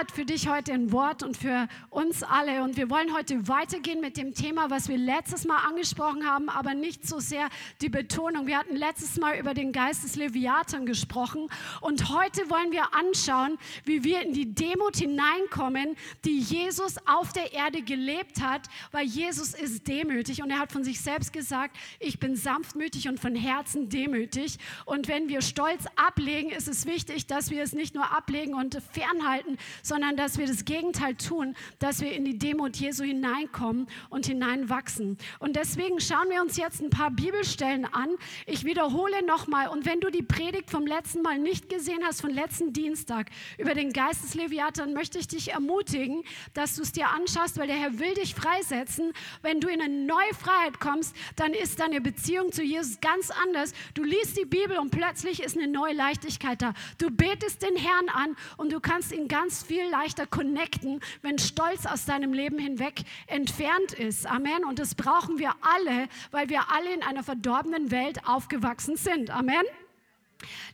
Hat für dich heute ein Wort und für uns alle. Und wir wollen heute weitergehen mit dem Thema, was wir letztes Mal angesprochen haben, aber nicht so sehr die Betonung. Wir hatten letztes Mal über den Geist des Leviathan gesprochen. Und heute wollen wir anschauen, wie wir in die Demut hineinkommen, die Jesus auf der Erde gelebt hat, weil Jesus ist demütig. Und er hat von sich selbst gesagt, ich bin sanftmütig und von Herzen demütig. Und wenn wir Stolz ablegen, ist es wichtig, dass wir es nicht nur ablegen und fernhalten, halten, sondern dass wir das Gegenteil tun, dass wir in die Demut Jesu hineinkommen und hineinwachsen. Und deswegen schauen wir uns jetzt ein paar Bibelstellen an. Ich wiederhole nochmal, und wenn du die Predigt vom letzten Mal nicht gesehen hast, von letzten Dienstag über den Geist des Leviathan, möchte ich dich ermutigen, dass du es dir anschaust, weil der Herr will dich freisetzen. Wenn du in eine neue Freiheit kommst, dann ist deine Beziehung zu Jesus ganz anders. Du liest die Bibel und plötzlich ist eine neue Leichtigkeit da. Du betest den Herrn an und du kannst ihn ganz viel leichter connecten, wenn Stolz aus deinem Leben hinweg entfernt ist. Amen. Und das brauchen wir alle, weil wir alle in einer verdorbenen Welt aufgewachsen sind. Amen.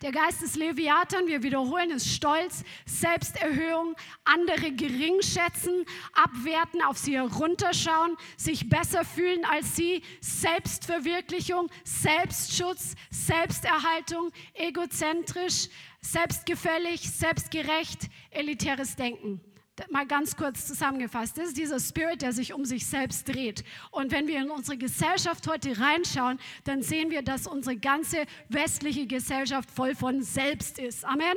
Der Geist des Leviathan, wir wiederholen es, Stolz, Selbsterhöhung, andere gering schätzen, abwerten, auf sie herunterschauen, sich besser fühlen als sie, Selbstverwirklichung, Selbstschutz, Selbsterhaltung, egozentrisch, selbstgefällig, selbstgerecht, elitäres Denken. Mal ganz kurz zusammengefasst, das ist dieser Spirit, der sich um sich selbst dreht. Und wenn wir in unsere Gesellschaft heute reinschauen, dann sehen wir, dass unsere ganze westliche Gesellschaft voll von Selbst ist. Amen.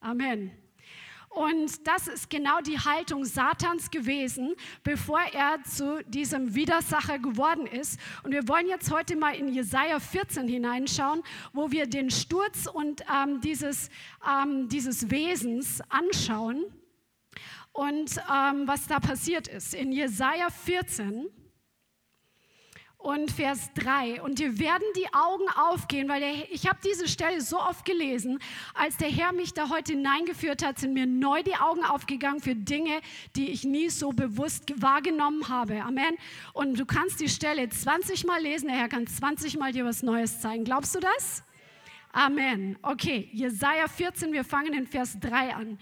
Amen. Und das ist genau die Haltung Satans gewesen, bevor er zu diesem Widersacher geworden ist. Und wir wollen jetzt heute mal in Jesaja 14 hineinschauen, wo wir den Sturz und ähm, dieses, ähm, dieses Wesens anschauen und ähm, was da passiert ist. In Jesaja 14 und Vers 3. Und dir werden die Augen aufgehen, weil der, ich habe diese Stelle so oft gelesen. Als der Herr mich da heute hineingeführt hat, sind mir neu die Augen aufgegangen für Dinge, die ich nie so bewusst wahrgenommen habe. Amen. Und du kannst die Stelle 20 Mal lesen, der Herr kann 20 Mal dir was Neues zeigen. Glaubst du das? Amen. Okay, Jesaja 14, wir fangen in Vers 3 an.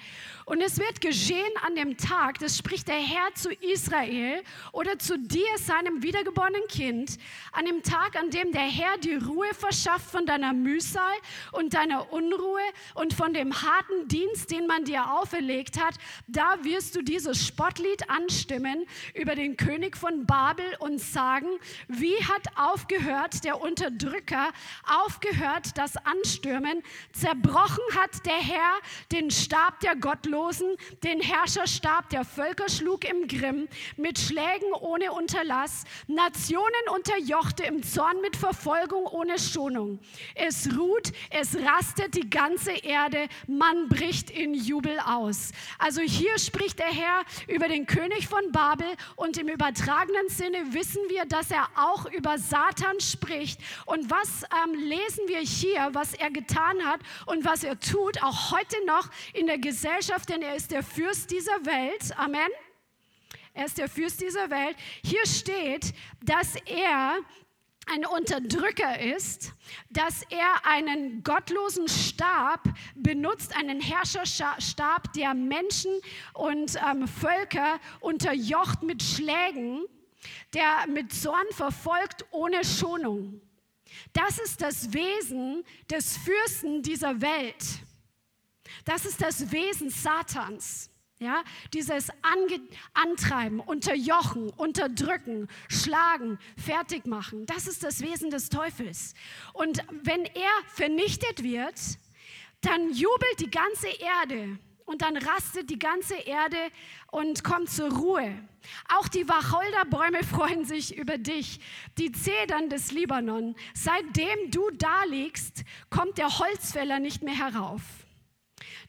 Und es wird geschehen an dem Tag, das spricht der Herr zu Israel oder zu dir, seinem wiedergeborenen Kind, an dem Tag, an dem der Herr die Ruhe verschafft von deiner Mühsal und deiner Unruhe und von dem harten Dienst, den man dir auferlegt hat, da wirst du dieses Spottlied anstimmen über den König von Babel und sagen, wie hat aufgehört der Unterdrücker, aufgehört das Anstürmen, zerbrochen hat der Herr den Stab der Gottlosen den Herrscherstab der Völker schlug im Grimm, mit Schlägen ohne Unterlass, Nationen unterjochte im Zorn mit Verfolgung ohne Schonung. Es ruht, es rastet die ganze Erde, man bricht in Jubel aus. Also hier spricht der Herr über den König von Babel und im übertragenen Sinne wissen wir, dass er auch über Satan spricht. Und was ähm, lesen wir hier, was er getan hat und was er tut, auch heute noch in der Gesellschaft Gesellschaft, denn er ist der Fürst dieser Welt. Amen. Er ist der Fürst dieser Welt. Hier steht, dass er ein Unterdrücker ist, dass er einen gottlosen Stab benutzt, einen Herrscherstab, der Menschen und ähm, Völker unterjocht mit Schlägen, der mit Zorn verfolgt ohne Schonung. Das ist das Wesen des Fürsten dieser Welt. Das ist das Wesen Satans. Ja, dieses Ange Antreiben, Unterjochen, Unterdrücken, Schlagen, Fertigmachen, das ist das Wesen des Teufels. Und wenn er vernichtet wird, dann jubelt die ganze Erde und dann rastet die ganze Erde und kommt zur Ruhe. Auch die Wacholderbäume freuen sich über dich, die Zedern des Libanon. Seitdem du da liegst, kommt der Holzfäller nicht mehr herauf.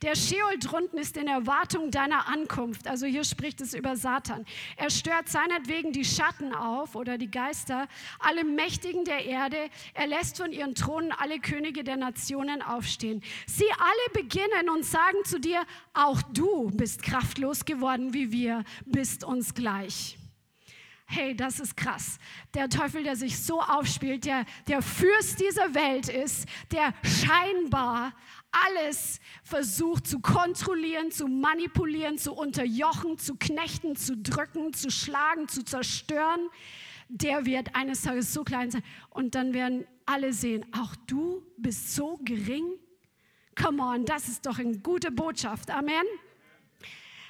Der Sheol drunten ist in Erwartung deiner Ankunft. Also hier spricht es über Satan. Er stört seinetwegen die Schatten auf oder die Geister, alle Mächtigen der Erde. Er lässt von ihren Thronen alle Könige der Nationen aufstehen. Sie alle beginnen und sagen zu dir, auch du bist kraftlos geworden wie wir, bist uns gleich hey, das ist krass. Der Teufel, der sich so aufspielt, der, der Fürst dieser Welt ist, der scheinbar alles versucht zu kontrollieren, zu manipulieren, zu unterjochen, zu knechten, zu drücken, zu schlagen, zu zerstören, der wird eines Tages so klein sein. Und dann werden alle sehen, auch du bist so gering. Come on, das ist doch eine gute Botschaft. Amen.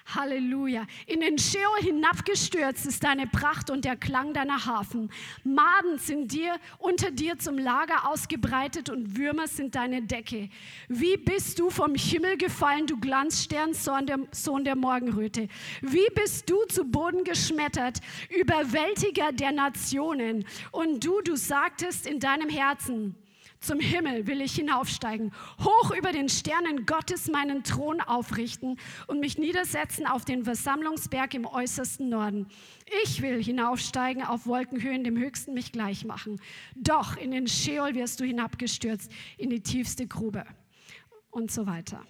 Halleluja. In den Sheol hinabgestürzt ist deine Pracht und der Klang deiner Hafen. Maden sind dir unter dir zum Lager ausgebreitet und Würmer sind deine Decke. Wie bist du vom Himmel gefallen, du Glanzstern, Sohn der, Sohn der Morgenröte? Wie bist du zu Boden geschmettert, Überwältiger der Nationen? Und du, du sagtest in deinem Herzen, zum Himmel will ich hinaufsteigen, hoch über den Sternen Gottes meinen Thron aufrichten und mich niedersetzen auf den Versammlungsberg im äußersten Norden. Ich will hinaufsteigen auf Wolkenhöhen, dem Höchsten mich gleich machen. Doch in den Sheol wirst du hinabgestürzt, in die tiefste Grube und so weiter.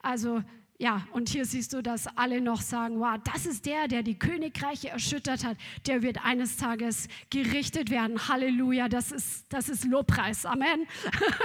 Also ja, und hier siehst du, dass alle noch sagen, wow, das ist der, der die Königreiche erschüttert hat. Der wird eines Tages gerichtet werden. Halleluja, das ist, das ist Lobpreis. Amen.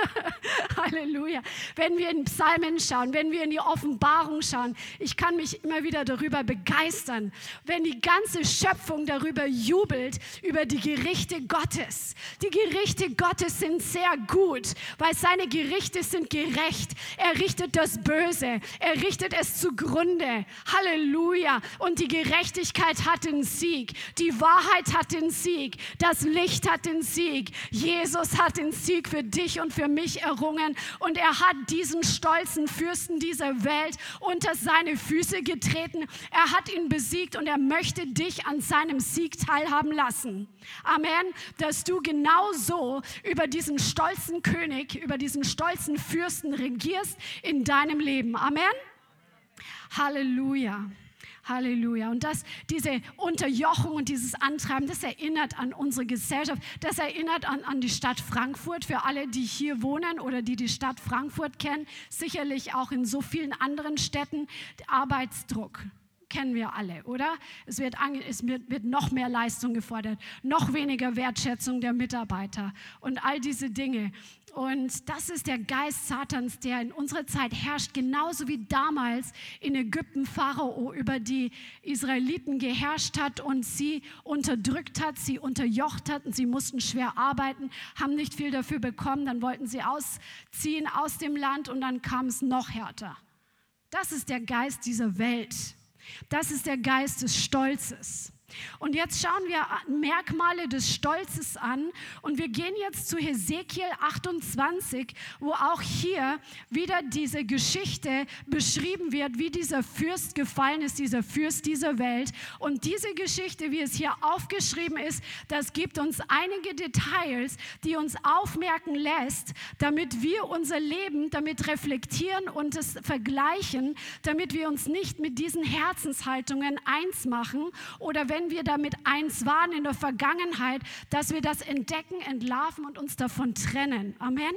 Halleluja. Wenn wir in Psalmen schauen, wenn wir in die Offenbarung schauen, ich kann mich immer wieder darüber begeistern, wenn die ganze Schöpfung darüber jubelt, über die Gerichte Gottes. Die Gerichte Gottes sind sehr gut, weil seine Gerichte sind gerecht. Er richtet das Böse. Er richtet richtet es zugrunde. Halleluja. Und die Gerechtigkeit hat den Sieg. Die Wahrheit hat den Sieg. Das Licht hat den Sieg. Jesus hat den Sieg für dich und für mich errungen. Und er hat diesen stolzen Fürsten dieser Welt unter seine Füße getreten. Er hat ihn besiegt und er möchte dich an seinem Sieg teilhaben lassen. Amen. Dass du genauso über diesen stolzen König, über diesen stolzen Fürsten regierst in deinem Leben. Amen. Halleluja. Halleluja. Und das, diese Unterjochung und dieses Antreiben, das erinnert an unsere Gesellschaft. Das erinnert an, an die Stadt Frankfurt. Für alle, die hier wohnen oder die die Stadt Frankfurt kennen, sicherlich auch in so vielen anderen Städten, Arbeitsdruck kennen wir alle, oder? Es wird, es wird, noch mehr Leistung gefordert, noch weniger Wertschätzung der Mitarbeiter und all diese Dinge. Und das ist der Geist Satans, der in unserer Zeit herrscht, genauso wie damals in Ägypten Pharao über die Israeliten geherrscht hat und sie unterdrückt hat, sie unterjocht hat und sie mussten schwer arbeiten, haben nicht viel dafür bekommen, dann wollten sie ausziehen aus dem Land und dann kam es noch härter. Das ist der Geist dieser Welt. Das ist der Geist des Stolzes. Und jetzt schauen wir Merkmale des Stolzes an und wir gehen jetzt zu Hesekiel 28, wo auch hier wieder diese Geschichte beschrieben wird, wie dieser Fürst gefallen ist, dieser Fürst dieser Welt. Und diese Geschichte, wie es hier aufgeschrieben ist, das gibt uns einige Details, die uns aufmerken lässt, damit wir unser Leben damit reflektieren und es vergleichen, damit wir uns nicht mit diesen Herzenshaltungen eins machen oder wenn wenn wir damit eins waren in der Vergangenheit, dass wir das entdecken, entlarven und uns davon trennen. Amen.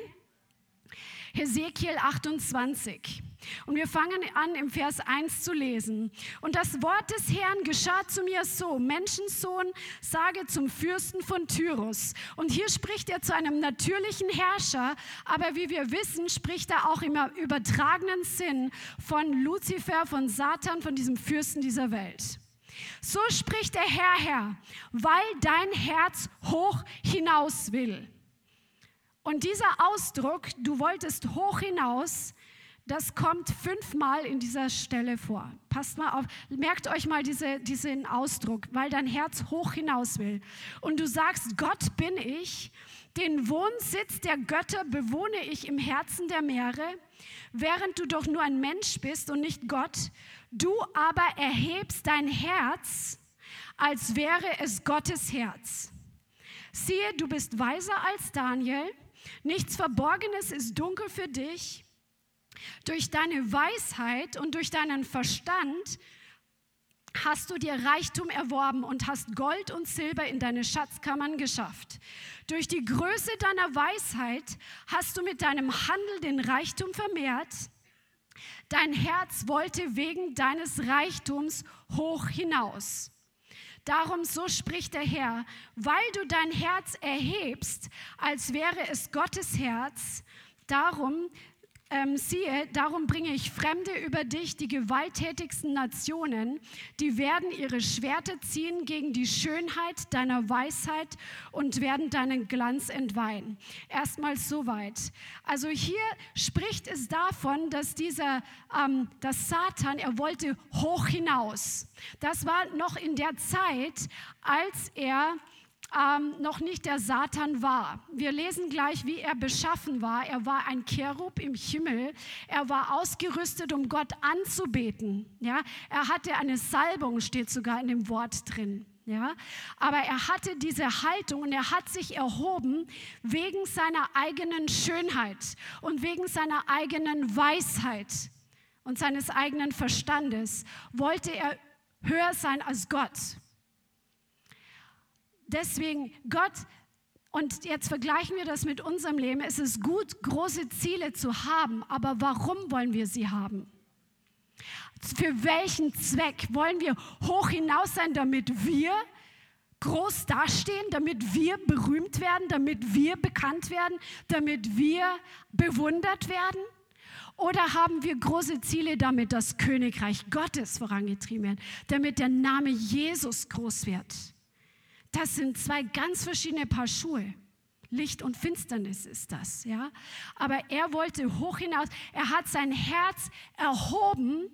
Hesekiel 28. Und wir fangen an, im Vers 1 zu lesen. Und das Wort des Herrn geschah zu mir so, Menschensohn, sage zum Fürsten von Tyrus. Und hier spricht er zu einem natürlichen Herrscher, aber wie wir wissen, spricht er auch im übertragenen Sinn von Luzifer, von Satan, von diesem Fürsten dieser Welt. So spricht der Herr, Herr, weil dein Herz hoch hinaus will. Und dieser Ausdruck, du wolltest hoch hinaus, das kommt fünfmal in dieser Stelle vor. Passt mal auf, merkt euch mal diese, diesen Ausdruck, weil dein Herz hoch hinaus will. Und du sagst, Gott bin ich, den Wohnsitz der Götter bewohne ich im Herzen der Meere, während du doch nur ein Mensch bist und nicht Gott Du aber erhebst dein Herz, als wäre es Gottes Herz. Siehe, du bist weiser als Daniel, nichts Verborgenes ist dunkel für dich. Durch deine Weisheit und durch deinen Verstand hast du dir Reichtum erworben und hast Gold und Silber in deine Schatzkammern geschafft. Durch die Größe deiner Weisheit hast du mit deinem Handel den Reichtum vermehrt. Dein Herz wollte wegen deines Reichtums hoch hinaus. Darum so spricht der Herr, weil du dein Herz erhebst, als wäre es Gottes Herz, darum ähm, siehe, darum bringe ich Fremde über dich, die gewalttätigsten Nationen, die werden ihre Schwerter ziehen gegen die Schönheit deiner Weisheit und werden deinen Glanz entweihen. Erstmal soweit. Also hier spricht es davon, dass dieser, ähm, dass Satan, er wollte hoch hinaus. Das war noch in der Zeit, als er ähm, noch nicht der Satan war. Wir lesen gleich, wie er beschaffen war. Er war ein Cherub im Himmel. Er war ausgerüstet, um Gott anzubeten. Ja? Er hatte eine Salbung, steht sogar in dem Wort drin. Ja? Aber er hatte diese Haltung und er hat sich erhoben wegen seiner eigenen Schönheit und wegen seiner eigenen Weisheit und seines eigenen Verstandes. Wollte er höher sein als Gott deswegen Gott, und jetzt vergleichen wir das mit unserem Leben, es ist gut, große Ziele zu haben, aber warum wollen wir sie haben? Für welchen Zweck wollen wir hoch hinaus sein, damit wir groß dastehen, damit wir berühmt werden, damit wir bekannt werden, damit wir bewundert werden? Oder haben wir große Ziele, damit das Königreich Gottes vorangetrieben wird, damit der Name Jesus groß wird? Das sind zwei ganz verschiedene Paar Schuhe. Licht und Finsternis ist das, ja. Aber er wollte hoch hinaus. Er hat sein Herz erhoben.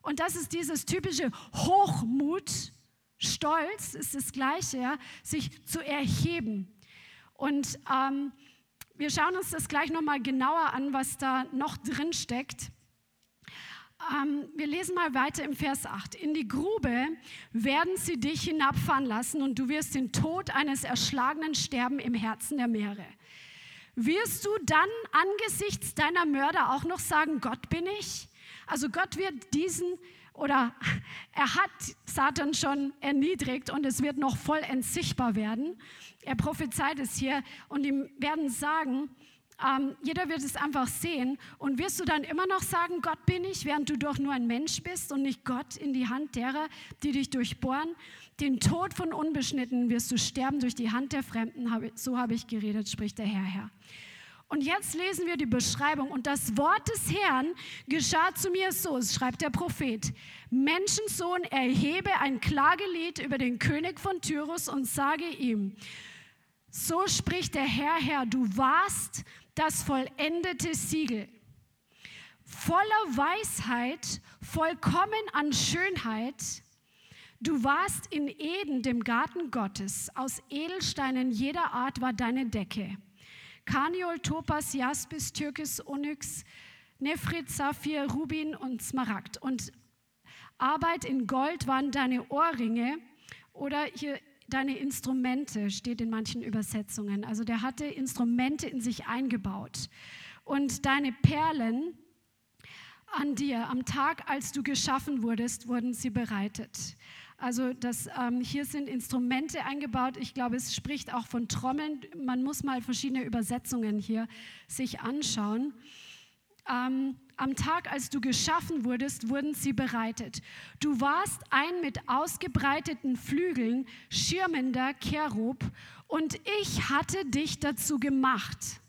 Und das ist dieses typische Hochmut. Stolz ist das Gleiche, ja, sich zu erheben. Und ähm, wir schauen uns das gleich nochmal genauer an, was da noch drin steckt. Ähm, wir lesen mal weiter im Vers 8. In die Grube werden sie dich hinabfahren lassen und du wirst den Tod eines Erschlagenen sterben im Herzen der Meere. Wirst du dann angesichts deiner Mörder auch noch sagen, Gott bin ich? Also Gott wird diesen oder er hat Satan schon erniedrigt und es wird noch vollends sichtbar werden. Er prophezeit es hier und ihm werden sagen, ähm, jeder wird es einfach sehen. Und wirst du dann immer noch sagen, Gott bin ich, während du doch nur ein Mensch bist und nicht Gott in die Hand derer, die dich durchbohren? Den Tod von Unbeschnitten wirst du sterben durch die Hand der Fremden. So habe ich geredet, spricht der Herr, Herr. Und jetzt lesen wir die Beschreibung. Und das Wort des Herrn geschah zu mir so, schreibt der Prophet. Menschensohn, erhebe ein Klagelied über den König von Tyrus und sage ihm, so spricht der Herr, Herr, du warst das vollendete Siegel. Voller Weisheit, vollkommen an Schönheit. Du warst in Eden, dem Garten Gottes. Aus Edelsteinen jeder Art war deine Decke. Kaniol, Topas, Jaspis, Türkis, Onyx, Nephrit, Saphir, Rubin und Smaragd. Und Arbeit in Gold waren deine Ohrringe oder hier deine Instrumente, steht in manchen Übersetzungen. Also der hatte Instrumente in sich eingebaut. Und deine Perlen an dir, am Tag, als du geschaffen wurdest, wurden sie bereitet. Also das, ähm, hier sind Instrumente eingebaut. Ich glaube, es spricht auch von Trommeln. Man muss mal verschiedene Übersetzungen hier sich anschauen. Ähm, am Tag, als du geschaffen wurdest, wurden sie bereitet. Du warst ein mit ausgebreiteten Flügeln schirmender Cherub und ich hatte dich dazu gemacht.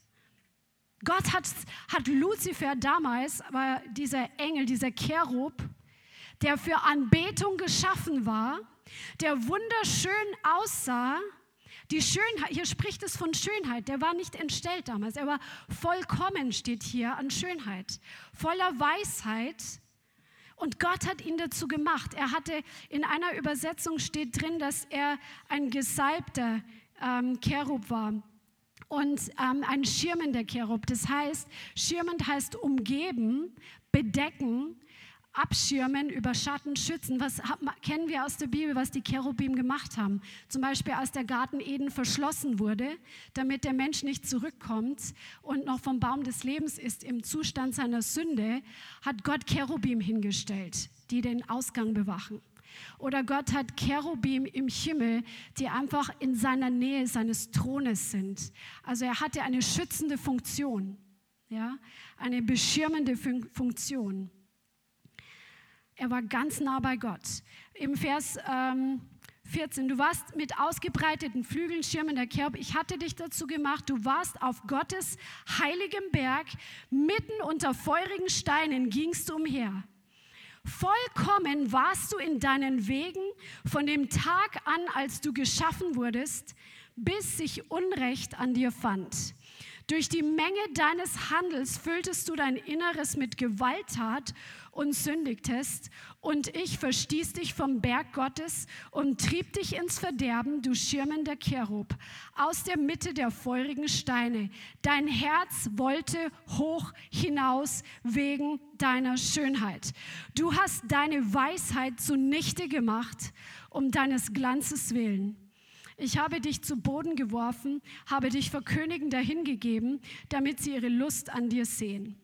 Gott hat, hat Luzifer damals, war dieser Engel, dieser Cherub, der für Anbetung geschaffen war, der wunderschön aussah, die Schönheit, hier spricht es von Schönheit, der war nicht entstellt damals, er war vollkommen, steht hier, an Schönheit, voller Weisheit. Und Gott hat ihn dazu gemacht. Er hatte, in einer Übersetzung steht drin, dass er ein gesalbter ähm, Cherub war und ähm, ein schirmender Cherub. Das heißt, schirmend heißt umgeben, bedecken, abschirmen, über Schatten schützen. Was kennen wir aus der Bibel, was die Cherubim gemacht haben? Zum Beispiel, als der Garten Eden verschlossen wurde, damit der Mensch nicht zurückkommt und noch vom Baum des Lebens ist im Zustand seiner Sünde, hat Gott Cherubim hingestellt, die den Ausgang bewachen. Oder Gott hat Cherubim im Himmel, die einfach in seiner Nähe seines Thrones sind. Also er hatte eine schützende Funktion, ja, eine beschirmende Funktion. Er war ganz nah bei Gott. Im Vers ähm, 14, du warst mit ausgebreiteten Flügeln, Schirmen der Kerb. Ich hatte dich dazu gemacht. Du warst auf Gottes heiligem Berg, mitten unter feurigen Steinen gingst du umher. Vollkommen warst du in deinen Wegen von dem Tag an, als du geschaffen wurdest, bis sich Unrecht an dir fand. Durch die Menge deines Handels fülltest du dein Inneres mit Gewalttat und sündigtest, und ich verstieß dich vom Berg Gottes und trieb dich ins Verderben, du schirmender Cherub, aus der Mitte der feurigen Steine. Dein Herz wollte hoch hinaus wegen deiner Schönheit. Du hast deine Weisheit zunichte gemacht, um deines Glanzes willen. Ich habe dich zu Boden geworfen, habe dich vor Königen dahingegeben, damit sie ihre Lust an dir sehen.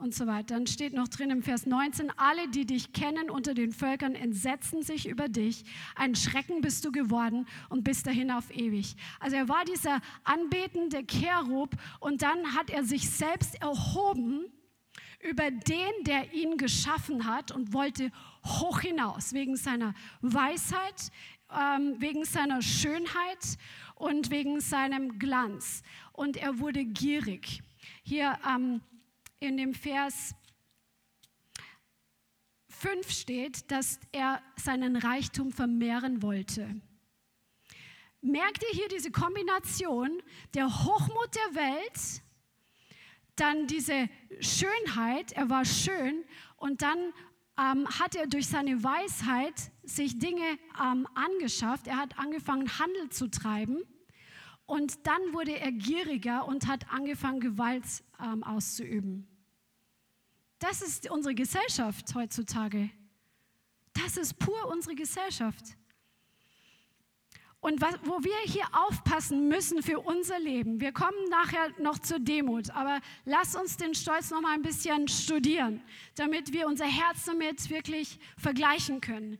Und so weiter. Dann steht noch drin im Vers 19, alle, die dich kennen unter den Völkern, entsetzen sich über dich. Ein Schrecken bist du geworden und bist dahin auf ewig. Also er war dieser anbetende Cherub und dann hat er sich selbst erhoben über den, der ihn geschaffen hat und wollte hoch hinaus wegen seiner Weisheit, ähm, wegen seiner Schönheit und wegen seinem Glanz. Und er wurde gierig. Hier ähm, in dem Vers 5 steht, dass er seinen Reichtum vermehren wollte. Merkt ihr hier diese Kombination der Hochmut der Welt, dann diese Schönheit, er war schön und dann ähm, hat er durch seine Weisheit sich Dinge ähm, angeschafft. Er hat angefangen, Handel zu treiben. Und dann wurde er gieriger und hat angefangen, Gewalt ähm, auszuüben. Das ist unsere Gesellschaft heutzutage. Das ist pur unsere Gesellschaft. Und was, wo wir hier aufpassen müssen für unser Leben, wir kommen nachher noch zur Demut, aber lass uns den Stolz noch mal ein bisschen studieren, damit wir unser Herz damit wirklich vergleichen können.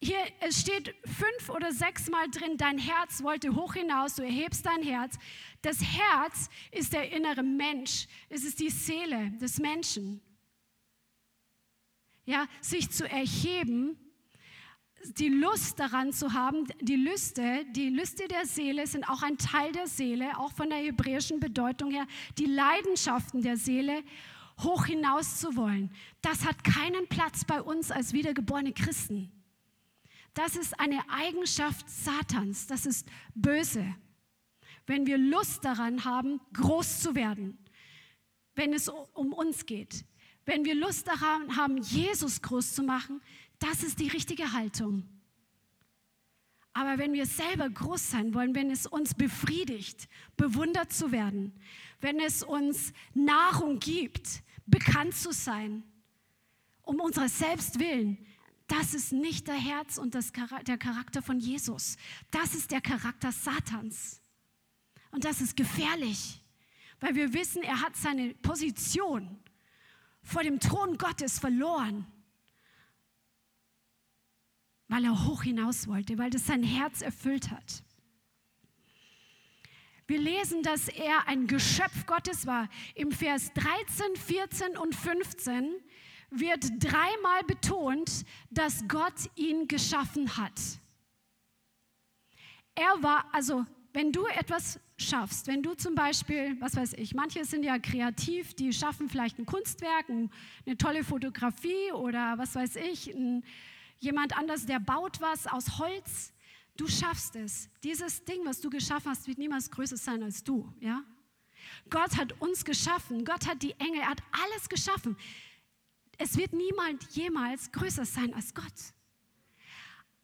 Hier es steht fünf oder sechs Mal drin, dein Herz wollte hoch hinaus, du erhebst dein Herz. Das Herz ist der innere Mensch, es ist die Seele des Menschen. Ja, sich zu erheben die Lust daran zu haben, die Lüste, die Lüste der Seele sind auch ein Teil der Seele, auch von der hebräischen Bedeutung her, die Leidenschaften der Seele hoch hinaus zu wollen. Das hat keinen Platz bei uns als wiedergeborene Christen. Das ist eine Eigenschaft Satans, das ist böse. Wenn wir Lust daran haben, groß zu werden, wenn es um uns geht, wenn wir Lust daran haben, Jesus groß zu machen, das ist die richtige Haltung. Aber wenn wir selber groß sein wollen, wenn es uns befriedigt, bewundert zu werden, wenn es uns Nahrung gibt, bekannt zu sein, um unserer selbst willen, das ist nicht der Herz und das, der Charakter von Jesus. Das ist der Charakter Satans. Und das ist gefährlich, weil wir wissen, er hat seine Position vor dem Thron Gottes verloren weil er hoch hinaus wollte, weil das sein Herz erfüllt hat. Wir lesen, dass er ein Geschöpf Gottes war. Im Vers 13, 14 und 15 wird dreimal betont, dass Gott ihn geschaffen hat. Er war, also wenn du etwas schaffst, wenn du zum Beispiel, was weiß ich, manche sind ja kreativ, die schaffen vielleicht ein Kunstwerk, eine tolle Fotografie oder was weiß ich, ein, Jemand anders, der baut was aus Holz. Du schaffst es. Dieses Ding, was du geschaffen hast, wird niemals größer sein als du. Ja? Gott hat uns geschaffen. Gott hat die Engel. Er hat alles geschaffen. Es wird niemand jemals größer sein als Gott.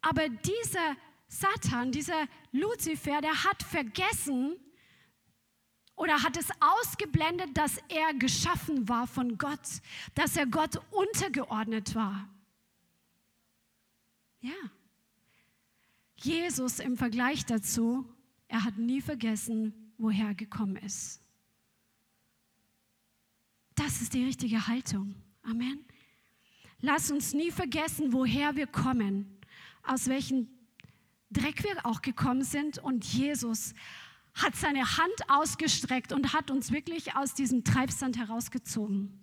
Aber dieser Satan, dieser Luzifer, der hat vergessen, oder hat es ausgeblendet, dass er geschaffen war von Gott, dass er Gott untergeordnet war. Ja. Jesus im Vergleich dazu, er hat nie vergessen, woher er gekommen ist. Das ist die richtige Haltung. Amen. Lass uns nie vergessen, woher wir kommen, aus welchem Dreck wir auch gekommen sind. Und Jesus hat seine Hand ausgestreckt und hat uns wirklich aus diesem Treibsand herausgezogen.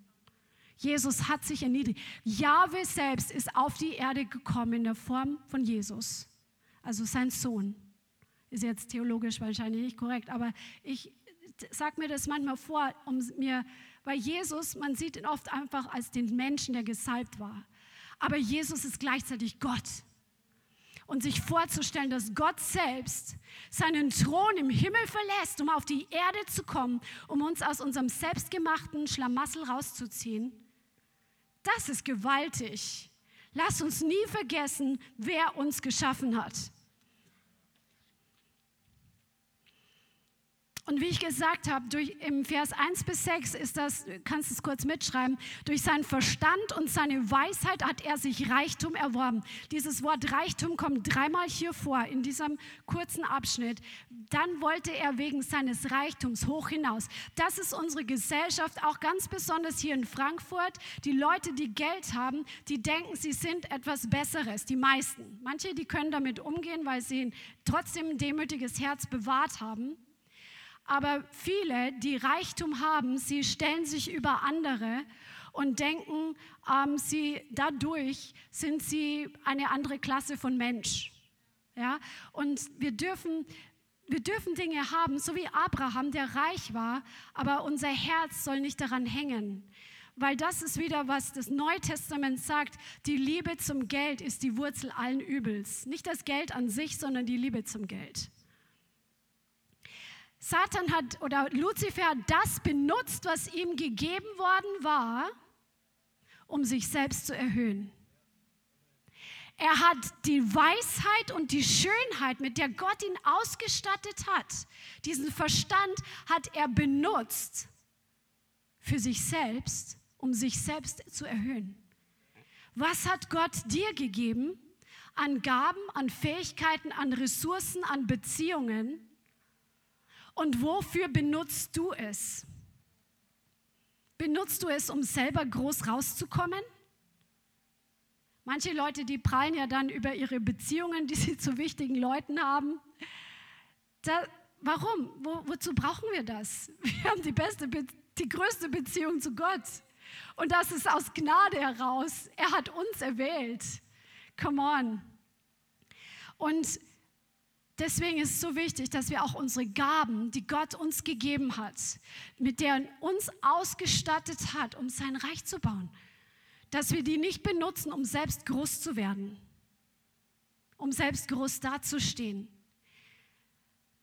Jesus hat sich erniedrigt. Jahwe selbst ist auf die Erde gekommen in der Form von Jesus, also sein Sohn. Ist jetzt theologisch wahrscheinlich nicht korrekt, aber ich sage mir das manchmal vor, um mir, weil Jesus, man sieht ihn oft einfach als den Menschen, der gesalbt war. Aber Jesus ist gleichzeitig Gott und sich vorzustellen, dass Gott selbst seinen Thron im Himmel verlässt, um auf die Erde zu kommen, um uns aus unserem selbstgemachten Schlamassel rauszuziehen, das ist gewaltig. Lass uns nie vergessen, wer uns geschaffen hat. Und wie ich gesagt habe, durch, im Vers 1 bis 6 ist das, kannst du es kurz mitschreiben, durch seinen Verstand und seine Weisheit hat er sich Reichtum erworben. Dieses Wort Reichtum kommt dreimal hier vor in diesem kurzen Abschnitt. Dann wollte er wegen seines Reichtums hoch hinaus. Das ist unsere Gesellschaft, auch ganz besonders hier in Frankfurt. Die Leute, die Geld haben, die denken, sie sind etwas Besseres, die meisten. Manche, die können damit umgehen, weil sie trotzdem ein demütiges Herz bewahrt haben. Aber viele, die Reichtum haben, sie stellen sich über andere und denken, ähm, sie, dadurch sind sie eine andere Klasse von Mensch. Ja? Und wir dürfen, wir dürfen Dinge haben, so wie Abraham, der reich war, aber unser Herz soll nicht daran hängen. Weil das ist wieder, was das Neue Testament sagt. Die Liebe zum Geld ist die Wurzel allen Übels. Nicht das Geld an sich, sondern die Liebe zum Geld. Satan hat oder Luzifer hat das benutzt, was ihm gegeben worden war, um sich selbst zu erhöhen. Er hat die Weisheit und die Schönheit, mit der Gott ihn ausgestattet hat, diesen Verstand hat er benutzt für sich selbst, um sich selbst zu erhöhen. Was hat Gott dir gegeben an Gaben, an Fähigkeiten, an Ressourcen, an Beziehungen? Und wofür benutzt du es? Benutzt du es, um selber groß rauszukommen? Manche Leute, die prallen ja dann über ihre Beziehungen, die sie zu wichtigen Leuten haben. Da, warum? Wo, wozu brauchen wir das? Wir haben die beste, die größte Beziehung zu Gott. Und das ist aus Gnade heraus. Er hat uns erwählt. Come on. Und Deswegen ist es so wichtig, dass wir auch unsere Gaben, die Gott uns gegeben hat, mit der er uns ausgestattet hat, um sein Reich zu bauen, dass wir die nicht benutzen, um selbst groß zu werden, um selbst groß dazustehen.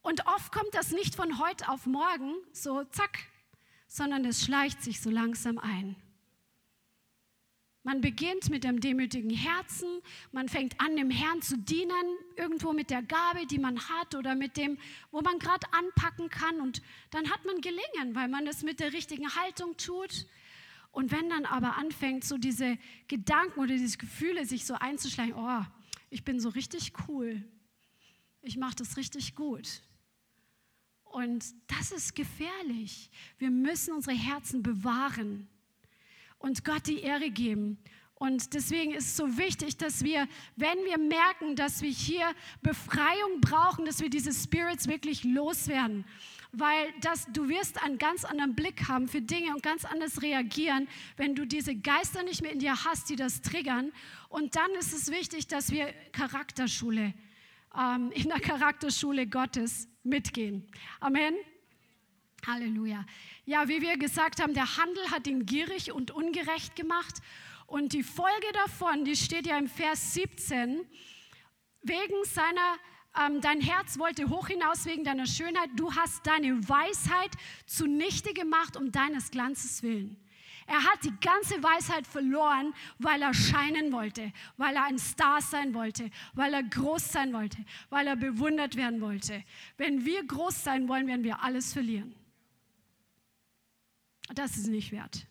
Und oft kommt das nicht von heute auf morgen, so zack, sondern es schleicht sich so langsam ein. Man beginnt mit dem demütigen Herzen, man fängt an, dem Herrn zu dienen, irgendwo mit der Gabe, die man hat oder mit dem, wo man gerade anpacken kann. Und dann hat man Gelingen, weil man das mit der richtigen Haltung tut. Und wenn dann aber anfängt, so diese Gedanken oder diese Gefühle sich so einzuschleichen, oh, ich bin so richtig cool, ich mache das richtig gut. Und das ist gefährlich. Wir müssen unsere Herzen bewahren und Gott die Ehre geben. Und deswegen ist es so wichtig, dass wir, wenn wir merken, dass wir hier Befreiung brauchen, dass wir diese Spirits wirklich loswerden. Weil das, du wirst einen ganz anderen Blick haben für Dinge und ganz anders reagieren, wenn du diese Geister nicht mehr in dir hast, die das triggern. Und dann ist es wichtig, dass wir Charakterschule, ähm, in der Charakterschule Gottes mitgehen. Amen. Halleluja. Ja, wie wir gesagt haben, der Handel hat ihn gierig und ungerecht gemacht. Und die Folge davon, die steht ja im Vers 17, wegen seiner, ähm, dein Herz wollte hoch hinaus wegen deiner Schönheit, du hast deine Weisheit zunichte gemacht um deines Glanzes willen. Er hat die ganze Weisheit verloren, weil er scheinen wollte, weil er ein Star sein wollte, weil er groß sein wollte, weil er bewundert werden wollte. Wenn wir groß sein wollen, werden wir alles verlieren. Das ist nicht wert.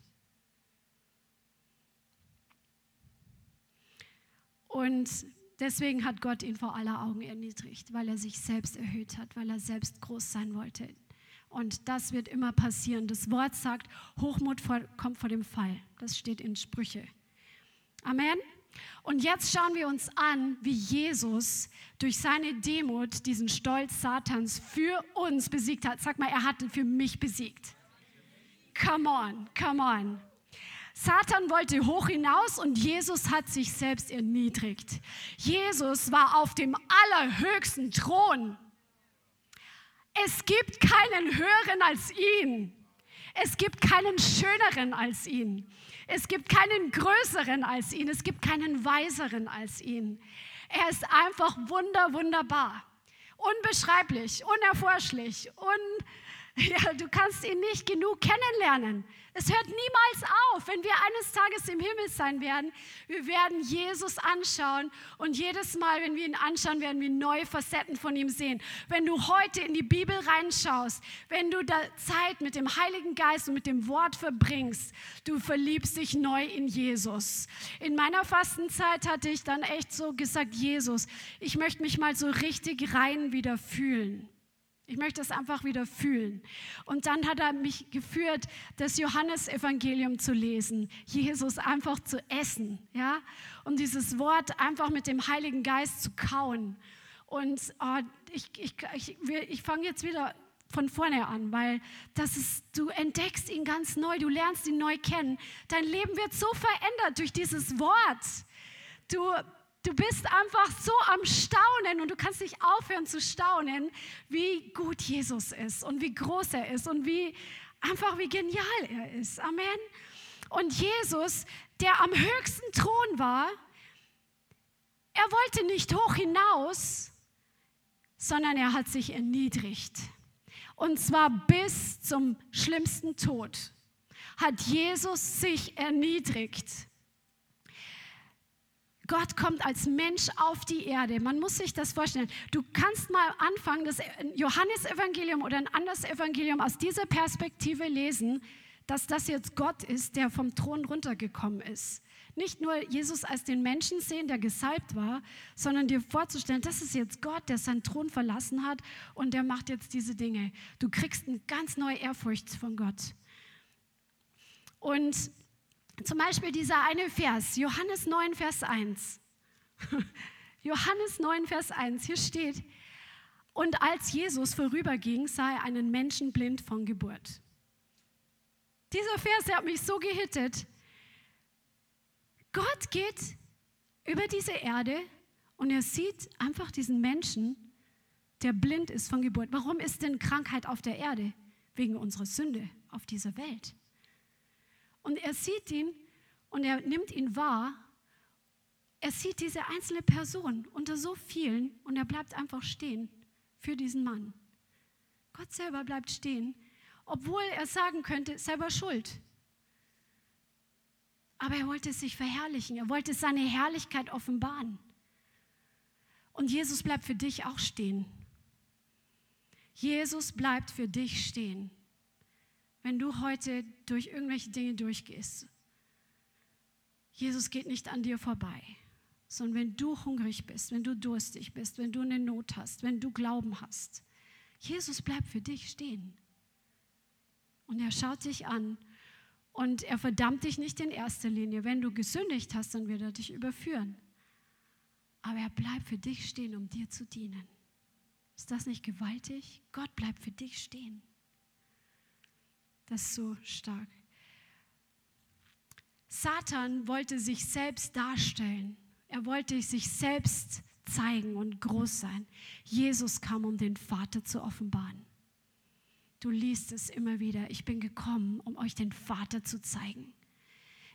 Und deswegen hat Gott ihn vor aller Augen erniedrigt, weil er sich selbst erhöht hat, weil er selbst groß sein wollte. Und das wird immer passieren. Das Wort sagt, Hochmut kommt vor dem Fall. Das steht in Sprüche. Amen. Und jetzt schauen wir uns an, wie Jesus durch seine Demut diesen Stolz Satans für uns besiegt hat. Sag mal, er hat ihn für mich besiegt. Come on, come on. Satan wollte hoch hinaus und Jesus hat sich selbst erniedrigt. Jesus war auf dem allerhöchsten Thron. Es gibt keinen höheren als ihn. Es gibt keinen schöneren als ihn. Es gibt keinen größeren als ihn. Es gibt keinen weiseren als ihn. Er ist einfach wunder, wunderbar. Unbeschreiblich, unerforschlich, un ja, du kannst ihn nicht genug kennenlernen. Es hört niemals auf, wenn wir eines Tages im Himmel sein werden. Wir werden Jesus anschauen und jedes Mal, wenn wir ihn anschauen, werden wir neue Facetten von ihm sehen. Wenn du heute in die Bibel reinschaust, wenn du da Zeit mit dem Heiligen Geist und mit dem Wort verbringst, du verliebst dich neu in Jesus. In meiner Fastenzeit hatte ich dann echt so gesagt, Jesus, ich möchte mich mal so richtig rein wieder fühlen. Ich möchte es einfach wieder fühlen. Und dann hat er mich geführt, das Johannesevangelium zu lesen, Jesus einfach zu essen, ja, und dieses Wort einfach mit dem Heiligen Geist zu kauen. Und oh, ich, ich, ich, ich fange jetzt wieder von vorne an, weil das ist, du entdeckst ihn ganz neu, du lernst ihn neu kennen. Dein Leben wird so verändert durch dieses Wort. Du, Du bist einfach so am Staunen und du kannst nicht aufhören zu staunen, wie gut Jesus ist und wie groß er ist und wie einfach wie genial er ist. Amen. Und Jesus, der am höchsten Thron war, er wollte nicht hoch hinaus, sondern er hat sich erniedrigt. Und zwar bis zum schlimmsten Tod hat Jesus sich erniedrigt. Gott kommt als Mensch auf die Erde. Man muss sich das vorstellen. Du kannst mal anfangen, das Johannesevangelium oder ein anderes Evangelium aus dieser Perspektive lesen, dass das jetzt Gott ist, der vom Thron runtergekommen ist. Nicht nur Jesus als den Menschen sehen, der gesalbt war, sondern dir vorzustellen, das ist jetzt Gott, der seinen Thron verlassen hat und der macht jetzt diese Dinge. Du kriegst eine ganz neue Ehrfurcht von Gott. Und zum Beispiel dieser eine Vers, Johannes 9, Vers 1. Johannes 9, Vers 1, hier steht, und als Jesus vorüberging, sah er einen Menschen blind von Geburt. Dieser Vers, der hat mich so gehittet. Gott geht über diese Erde und er sieht einfach diesen Menschen, der blind ist von Geburt. Warum ist denn Krankheit auf der Erde? Wegen unserer Sünde auf dieser Welt. Und er sieht ihn und er nimmt ihn wahr. Er sieht diese einzelne Person unter so vielen und er bleibt einfach stehen für diesen Mann. Gott selber bleibt stehen, obwohl er sagen könnte, selber schuld. Aber er wollte sich verherrlichen, er wollte seine Herrlichkeit offenbaren. Und Jesus bleibt für dich auch stehen. Jesus bleibt für dich stehen wenn du heute durch irgendwelche Dinge durchgehst. Jesus geht nicht an dir vorbei, sondern wenn du hungrig bist, wenn du durstig bist, wenn du eine Not hast, wenn du Glauben hast, Jesus bleibt für dich stehen. Und er schaut dich an und er verdammt dich nicht in erster Linie. Wenn du gesündigt hast, dann wird er dich überführen. Aber er bleibt für dich stehen, um dir zu dienen. Ist das nicht gewaltig? Gott bleibt für dich stehen. Das ist so stark. Satan wollte sich selbst darstellen. Er wollte sich selbst zeigen und groß sein. Jesus kam, um den Vater zu offenbaren. Du liest es immer wieder. Ich bin gekommen, um euch den Vater zu zeigen.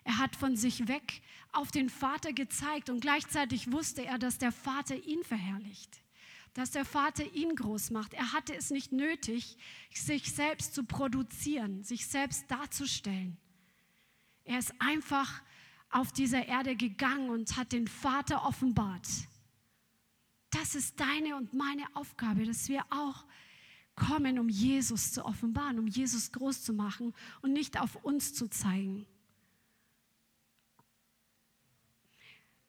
Er hat von sich weg auf den Vater gezeigt und gleichzeitig wusste er, dass der Vater ihn verherrlicht dass der Vater ihn groß macht. Er hatte es nicht nötig, sich selbst zu produzieren, sich selbst darzustellen. Er ist einfach auf dieser Erde gegangen und hat den Vater offenbart. Das ist deine und meine Aufgabe, dass wir auch kommen, um Jesus zu offenbaren, um Jesus groß zu machen und nicht auf uns zu zeigen.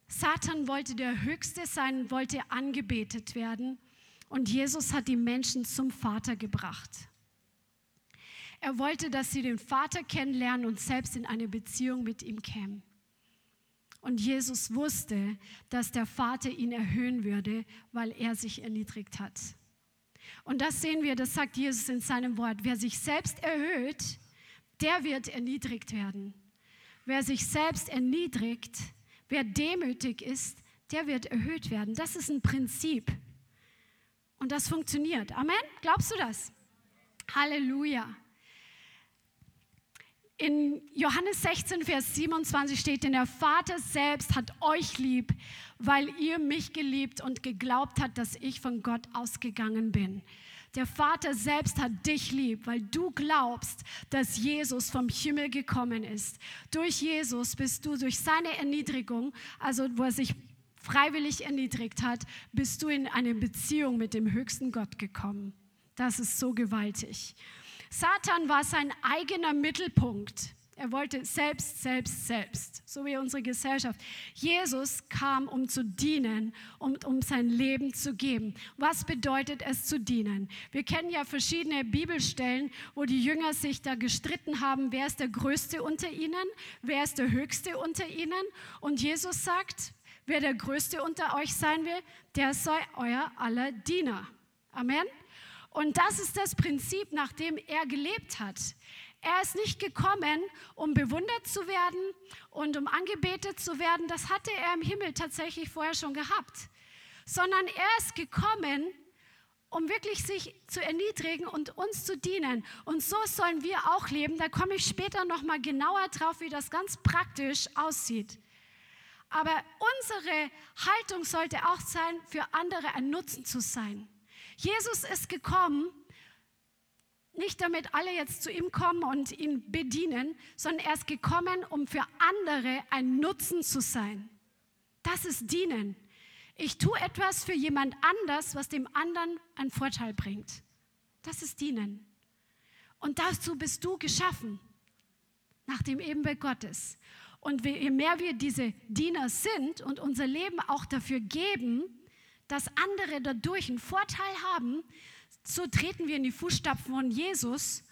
Satan wollte der Höchste sein, wollte angebetet werden und Jesus hat die Menschen zum Vater gebracht. Er wollte, dass sie den Vater kennenlernen und selbst in eine Beziehung mit ihm kämen. Und Jesus wusste, dass der Vater ihn erhöhen würde, weil er sich erniedrigt hat. Und das sehen wir, das sagt Jesus in seinem Wort. Wer sich selbst erhöht, der wird erniedrigt werden. Wer sich selbst erniedrigt, wer demütig ist, der wird erhöht werden. Das ist ein Prinzip. Und das funktioniert. Amen? Glaubst du das? Halleluja. In Johannes 16, Vers 27 steht, denn der Vater selbst hat euch lieb, weil ihr mich geliebt und geglaubt habt, dass ich von Gott ausgegangen bin. Der Vater selbst hat dich lieb, weil du glaubst, dass Jesus vom Himmel gekommen ist. Durch Jesus bist du durch seine Erniedrigung, also wo er sich freiwillig erniedrigt hat, bist du in eine Beziehung mit dem höchsten Gott gekommen. Das ist so gewaltig. Satan war sein eigener Mittelpunkt. Er wollte selbst, selbst, selbst, so wie unsere Gesellschaft. Jesus kam, um zu dienen und um sein Leben zu geben. Was bedeutet es zu dienen? Wir kennen ja verschiedene Bibelstellen, wo die Jünger sich da gestritten haben, wer ist der Größte unter ihnen, wer ist der Höchste unter ihnen. Und Jesus sagt, wer der Größte unter euch sein will, der sei euer aller Diener. Amen. Und das ist das Prinzip, nach dem er gelebt hat. Er ist nicht gekommen, um bewundert zu werden und um angebetet zu werden. Das hatte er im Himmel tatsächlich vorher schon gehabt. Sondern er ist gekommen, um wirklich sich zu erniedrigen und uns zu dienen. Und so sollen wir auch leben. Da komme ich später noch mal genauer drauf, wie das ganz praktisch aussieht. Aber unsere Haltung sollte auch sein, für andere ein Nutzen zu sein. Jesus ist gekommen, nicht damit alle jetzt zu ihm kommen und ihn bedienen, sondern er ist gekommen, um für andere ein Nutzen zu sein. Das ist dienen. Ich tue etwas für jemand anders, was dem anderen einen Vorteil bringt. Das ist dienen. Und dazu bist du geschaffen, nach dem Ebenbild Gottes. Und je mehr wir diese Diener sind und unser Leben auch dafür geben, dass andere dadurch einen Vorteil haben, so treten wir in die Fußstapfen von Jesus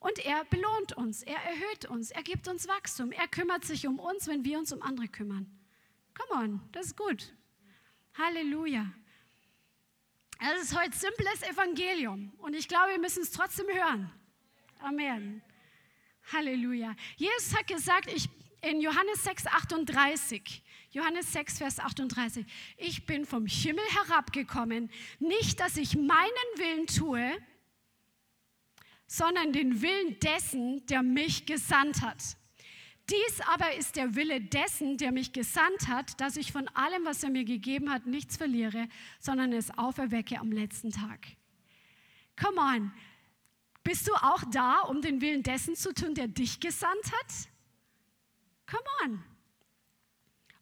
und er belohnt uns, er erhöht uns, er gibt uns Wachstum, er kümmert sich um uns, wenn wir uns um andere kümmern. Come on, das ist gut. Halleluja. Das ist heute simples Evangelium und ich glaube, wir müssen es trotzdem hören. Amen. Halleluja. Jesus hat gesagt, ich, in Johannes 6, 38, Johannes 6, Vers 38. Ich bin vom Himmel herabgekommen, nicht, dass ich meinen Willen tue, sondern den Willen dessen, der mich gesandt hat. Dies aber ist der Wille dessen, der mich gesandt hat, dass ich von allem, was er mir gegeben hat, nichts verliere, sondern es auferwecke am letzten Tag. Come on. Bist du auch da, um den Willen dessen zu tun, der dich gesandt hat? Come on.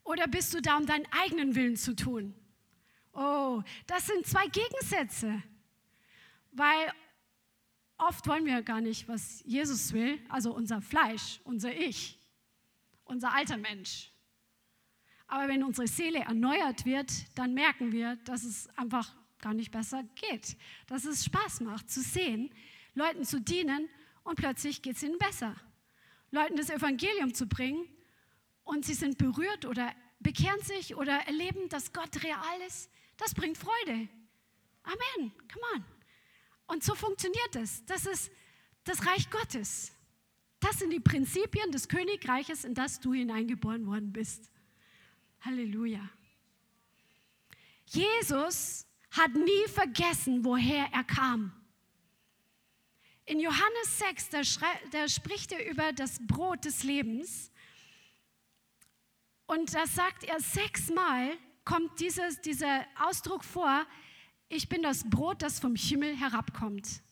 Oder bist du da, um deinen eigenen Willen zu tun? Oh, das sind zwei Gegensätze. Weil oft wollen wir gar nicht, was Jesus will, also unser Fleisch, unser Ich, unser alter Mensch. Aber wenn unsere Seele erneuert wird, dann merken wir, dass es einfach gar nicht besser geht. Dass es Spaß macht zu sehen, Leuten zu dienen und plötzlich geht es ihnen besser. Leuten das Evangelium zu bringen und sie sind berührt oder bekehren sich oder erleben, dass Gott real ist, das bringt Freude. Amen. Come on. Und so funktioniert es. Das ist das Reich Gottes. Das sind die Prinzipien des Königreiches, in das du hineingeboren worden bist. Halleluja. Jesus hat nie vergessen, woher er kam. In Johannes 6, da, da spricht er über das Brot des Lebens. Und da sagt er sechsmal, kommt dieses, dieser Ausdruck vor, ich bin das Brot, das vom Himmel herabkommt.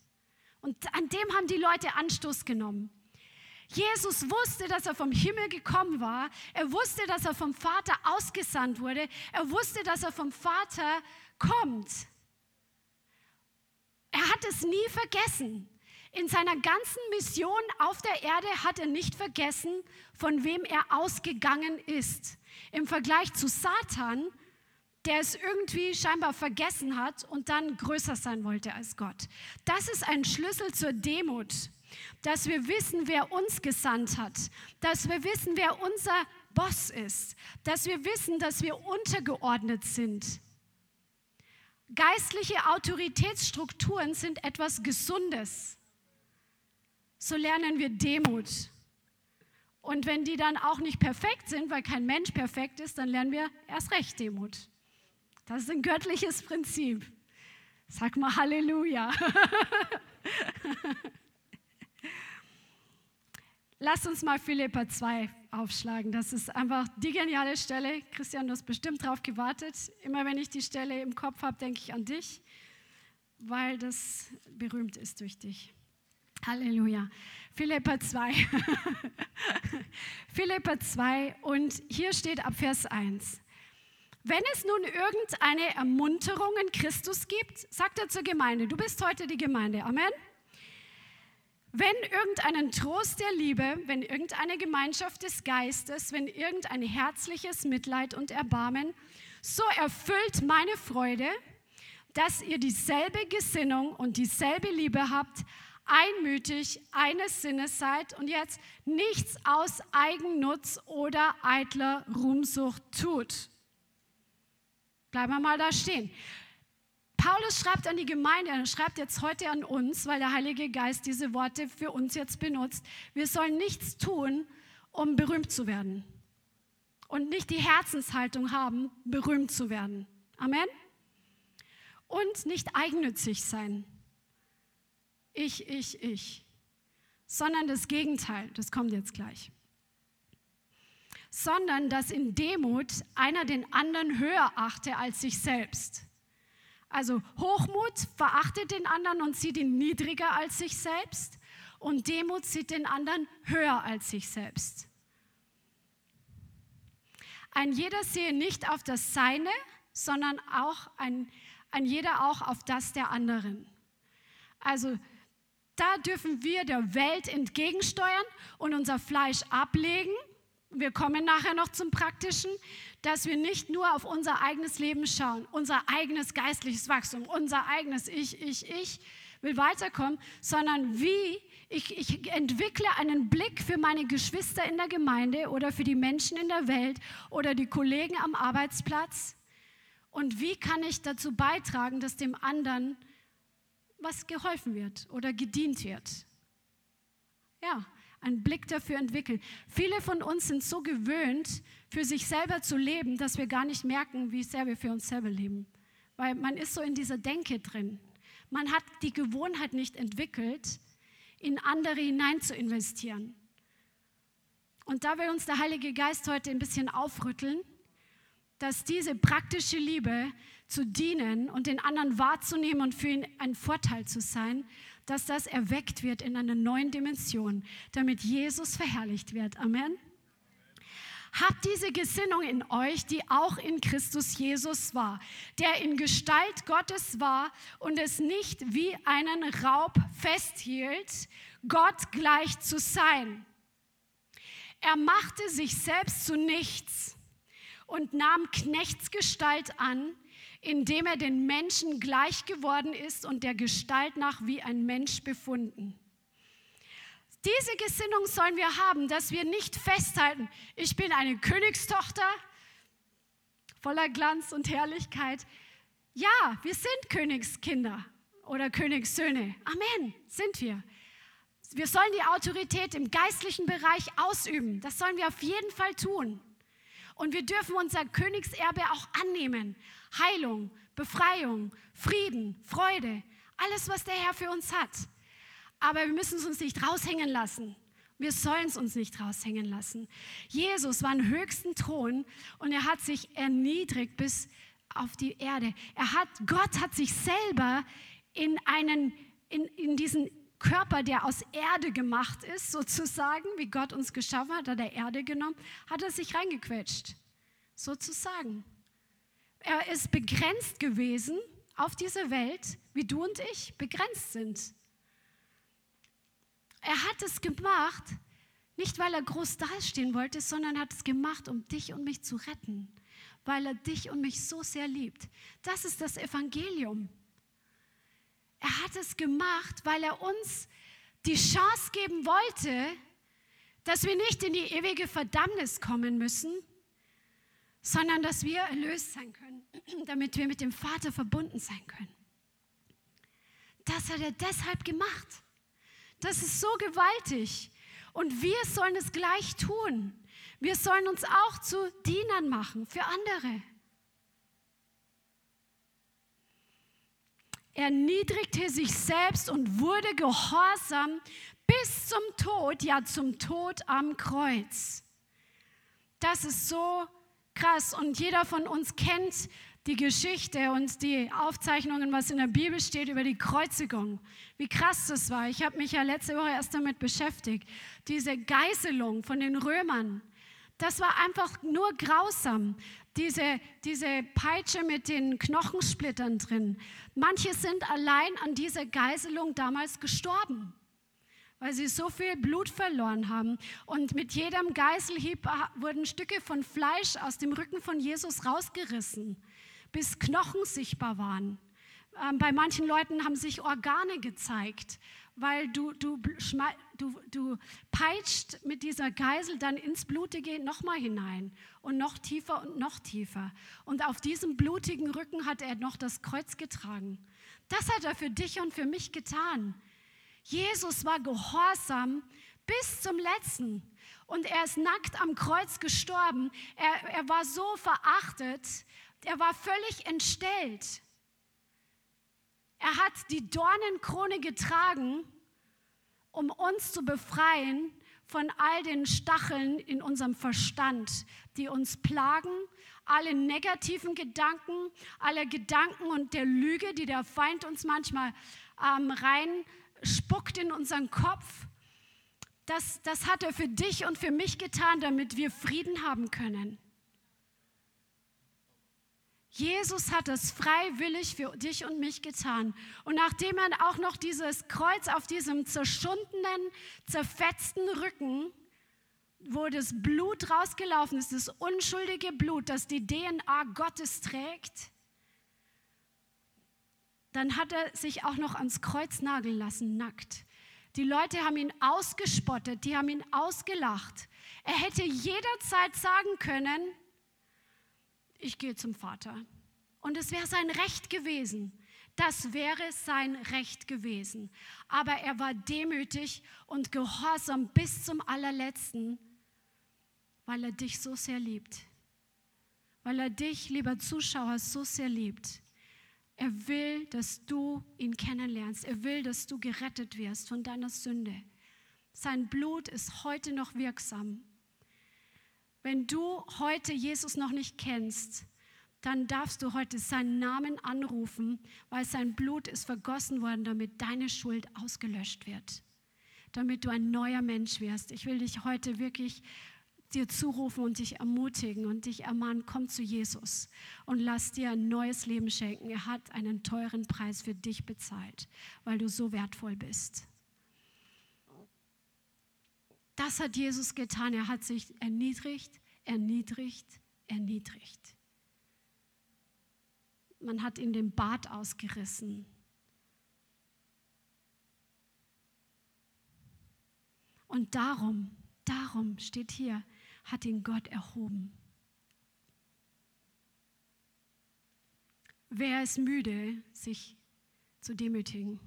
Und an dem haben die Leute Anstoß genommen. Jesus wusste, dass er vom Himmel gekommen war. Er wusste, dass er vom Vater ausgesandt wurde. Er wusste, dass er vom Vater kommt. Er hat es nie vergessen. In seiner ganzen Mission auf der Erde hat er nicht vergessen, von wem er ausgegangen ist. Im Vergleich zu Satan, der es irgendwie scheinbar vergessen hat und dann größer sein wollte als Gott. Das ist ein Schlüssel zur Demut, dass wir wissen, wer uns gesandt hat, dass wir wissen, wer unser Boss ist, dass wir wissen, dass wir untergeordnet sind. Geistliche Autoritätsstrukturen sind etwas Gesundes. So lernen wir Demut. Und wenn die dann auch nicht perfekt sind, weil kein Mensch perfekt ist, dann lernen wir erst recht Demut. Das ist ein göttliches Prinzip. Sag mal Halleluja. Lass uns mal Philippa 2 aufschlagen. Das ist einfach die geniale Stelle. Christian, du hast bestimmt drauf gewartet. Immer wenn ich die Stelle im Kopf habe, denke ich an dich, weil das berühmt ist durch dich. Halleluja. Philippa 2. Philippa 2 und hier steht ab Vers 1. Wenn es nun irgendeine Ermunterung in Christus gibt, sagt er zur Gemeinde, du bist heute die Gemeinde. Amen. Wenn irgendeinen Trost der Liebe, wenn irgendeine Gemeinschaft des Geistes, wenn irgendein herzliches Mitleid und Erbarmen, so erfüllt meine Freude, dass ihr dieselbe Gesinnung und dieselbe Liebe habt, einmütig eines Sinnes seid und jetzt nichts aus Eigennutz oder eitler Ruhmsucht tut. Bleiben wir mal da stehen. Paulus schreibt an die Gemeinde, er schreibt jetzt heute an uns, weil der Heilige Geist diese Worte für uns jetzt benutzt. Wir sollen nichts tun, um berühmt zu werden. Und nicht die Herzenshaltung haben, berühmt zu werden. Amen. Und nicht eigennützig sein. Ich, ich, ich. Sondern das Gegenteil, das kommt jetzt gleich. Sondern dass in Demut einer den anderen höher achte als sich selbst. Also Hochmut verachtet den anderen und sieht ihn niedriger als sich selbst und Demut sieht den anderen höher als sich selbst. Ein jeder sehe nicht auf das Seine, sondern auch ein, ein jeder auch auf das der anderen. Also da dürfen wir der Welt entgegensteuern und unser Fleisch ablegen. Wir kommen nachher noch zum Praktischen dass wir nicht nur auf unser eigenes Leben schauen, unser eigenes geistliches Wachstum, unser eigenes Ich, Ich, Ich will weiterkommen, sondern wie ich, ich, entwickle einen Blick für meine Geschwister in der Gemeinde oder für die Menschen in der Welt oder die Kollegen am Arbeitsplatz. Und wie kann ich dazu beitragen, dass dem anderen was geholfen wird oder gedient wird? Ja, einen Blick dafür entwickeln. Viele von uns sind so gewöhnt, für sich selber zu leben, dass wir gar nicht merken, wie sehr wir für uns selber leben. Weil man ist so in dieser Denke drin. Man hat die Gewohnheit nicht entwickelt, in andere hinein zu investieren. Und da will uns der Heilige Geist heute ein bisschen aufrütteln, dass diese praktische Liebe zu dienen und den anderen wahrzunehmen und für ihn ein Vorteil zu sein, dass das erweckt wird in einer neuen Dimension, damit Jesus verherrlicht wird. Amen. Habt diese Gesinnung in euch, die auch in Christus Jesus war, der in Gestalt Gottes war und es nicht wie einen Raub festhielt, Gott gleich zu sein. Er machte sich selbst zu nichts und nahm Knechtsgestalt an, indem er den Menschen gleich geworden ist und der Gestalt nach wie ein Mensch befunden. Diese Gesinnung sollen wir haben, dass wir nicht festhalten, ich bin eine Königstochter voller Glanz und Herrlichkeit. Ja, wir sind Königskinder oder Königssöhne. Amen, sind wir. Wir sollen die Autorität im geistlichen Bereich ausüben. Das sollen wir auf jeden Fall tun. Und wir dürfen unser Königserbe auch annehmen. Heilung, Befreiung, Frieden, Freude, alles, was der Herr für uns hat. Aber wir müssen es uns nicht raushängen lassen. Wir sollen es uns nicht raushängen lassen. Jesus war im höchsten Thron und er hat sich erniedrigt bis auf die Erde. Er hat, Gott hat sich selber in einen, in, in diesen Körper, der aus Erde gemacht ist, sozusagen, wie Gott uns geschaffen hat, hat er Erde genommen, hat er sich reingequetscht, sozusagen. Er ist begrenzt gewesen auf dieser Welt, wie du und ich, begrenzt sind. Er hat es gemacht, nicht weil er groß dastehen wollte, sondern hat es gemacht, um dich und mich zu retten, weil er dich und mich so sehr liebt. Das ist das Evangelium. Er hat es gemacht, weil er uns die Chance geben wollte, dass wir nicht in die ewige Verdammnis kommen müssen, sondern dass wir erlöst sein können, damit wir mit dem Vater verbunden sein können. Das hat er deshalb gemacht. Das ist so gewaltig. Und wir sollen es gleich tun. Wir sollen uns auch zu Dienern machen für andere. Er niedrigte sich selbst und wurde gehorsam bis zum Tod, ja zum Tod am Kreuz. Das ist so krass und jeder von uns kennt die Geschichte und die Aufzeichnungen, was in der Bibel steht über die Kreuzigung. Wie krass das war. Ich habe mich ja letzte Woche erst damit beschäftigt. Diese Geißelung von den Römern, das war einfach nur grausam. Diese, diese Peitsche mit den Knochensplittern drin. Manche sind allein an dieser Geißelung damals gestorben weil sie so viel Blut verloren haben. Und mit jedem Geißelhieb wurden Stücke von Fleisch aus dem Rücken von Jesus rausgerissen, bis Knochen sichtbar waren. Ähm, bei manchen Leuten haben sich Organe gezeigt, weil du, du, du, du peitscht mit dieser Geisel dann ins Blutige nochmal hinein und noch tiefer und noch tiefer. Und auf diesem blutigen Rücken hat er noch das Kreuz getragen. Das hat er für dich und für mich getan. Jesus war gehorsam bis zum letzten. Und er ist nackt am Kreuz gestorben. Er, er war so verachtet. Er war völlig entstellt. Er hat die Dornenkrone getragen, um uns zu befreien von all den Stacheln in unserem Verstand, die uns plagen, alle negativen Gedanken, alle Gedanken und der Lüge, die der Feind uns manchmal ähm, rein spuckt in unseren Kopf. Das, das hat er für dich und für mich getan, damit wir Frieden haben können. Jesus hat es freiwillig für dich und mich getan. Und nachdem er auch noch dieses Kreuz auf diesem zerschundenen, zerfetzten Rücken, wo das Blut rausgelaufen ist, das unschuldige Blut, das die DNA Gottes trägt, dann hat er sich auch noch ans Kreuz nageln lassen, nackt. Die Leute haben ihn ausgespottet, die haben ihn ausgelacht. Er hätte jederzeit sagen können, ich gehe zum Vater. Und es wäre sein Recht gewesen. Das wäre sein Recht gewesen. Aber er war demütig und gehorsam bis zum allerletzten, weil er dich so sehr liebt. Weil er dich, lieber Zuschauer, so sehr liebt. Er will, dass du ihn kennenlernst. Er will, dass du gerettet wirst von deiner Sünde. Sein Blut ist heute noch wirksam. Wenn du heute Jesus noch nicht kennst, dann darfst du heute seinen Namen anrufen, weil sein Blut ist vergossen worden, damit deine Schuld ausgelöscht wird, damit du ein neuer Mensch wirst. Ich will dich heute wirklich dir zurufen und dich ermutigen und dich ermahnen, komm zu Jesus und lass dir ein neues Leben schenken. Er hat einen teuren Preis für dich bezahlt, weil du so wertvoll bist. Das hat Jesus getan. Er hat sich erniedrigt, erniedrigt, erniedrigt. Man hat ihm den Bart ausgerissen. Und darum, darum steht hier, hat ihn Gott erhoben. Wer ist müde, sich zu demütigen?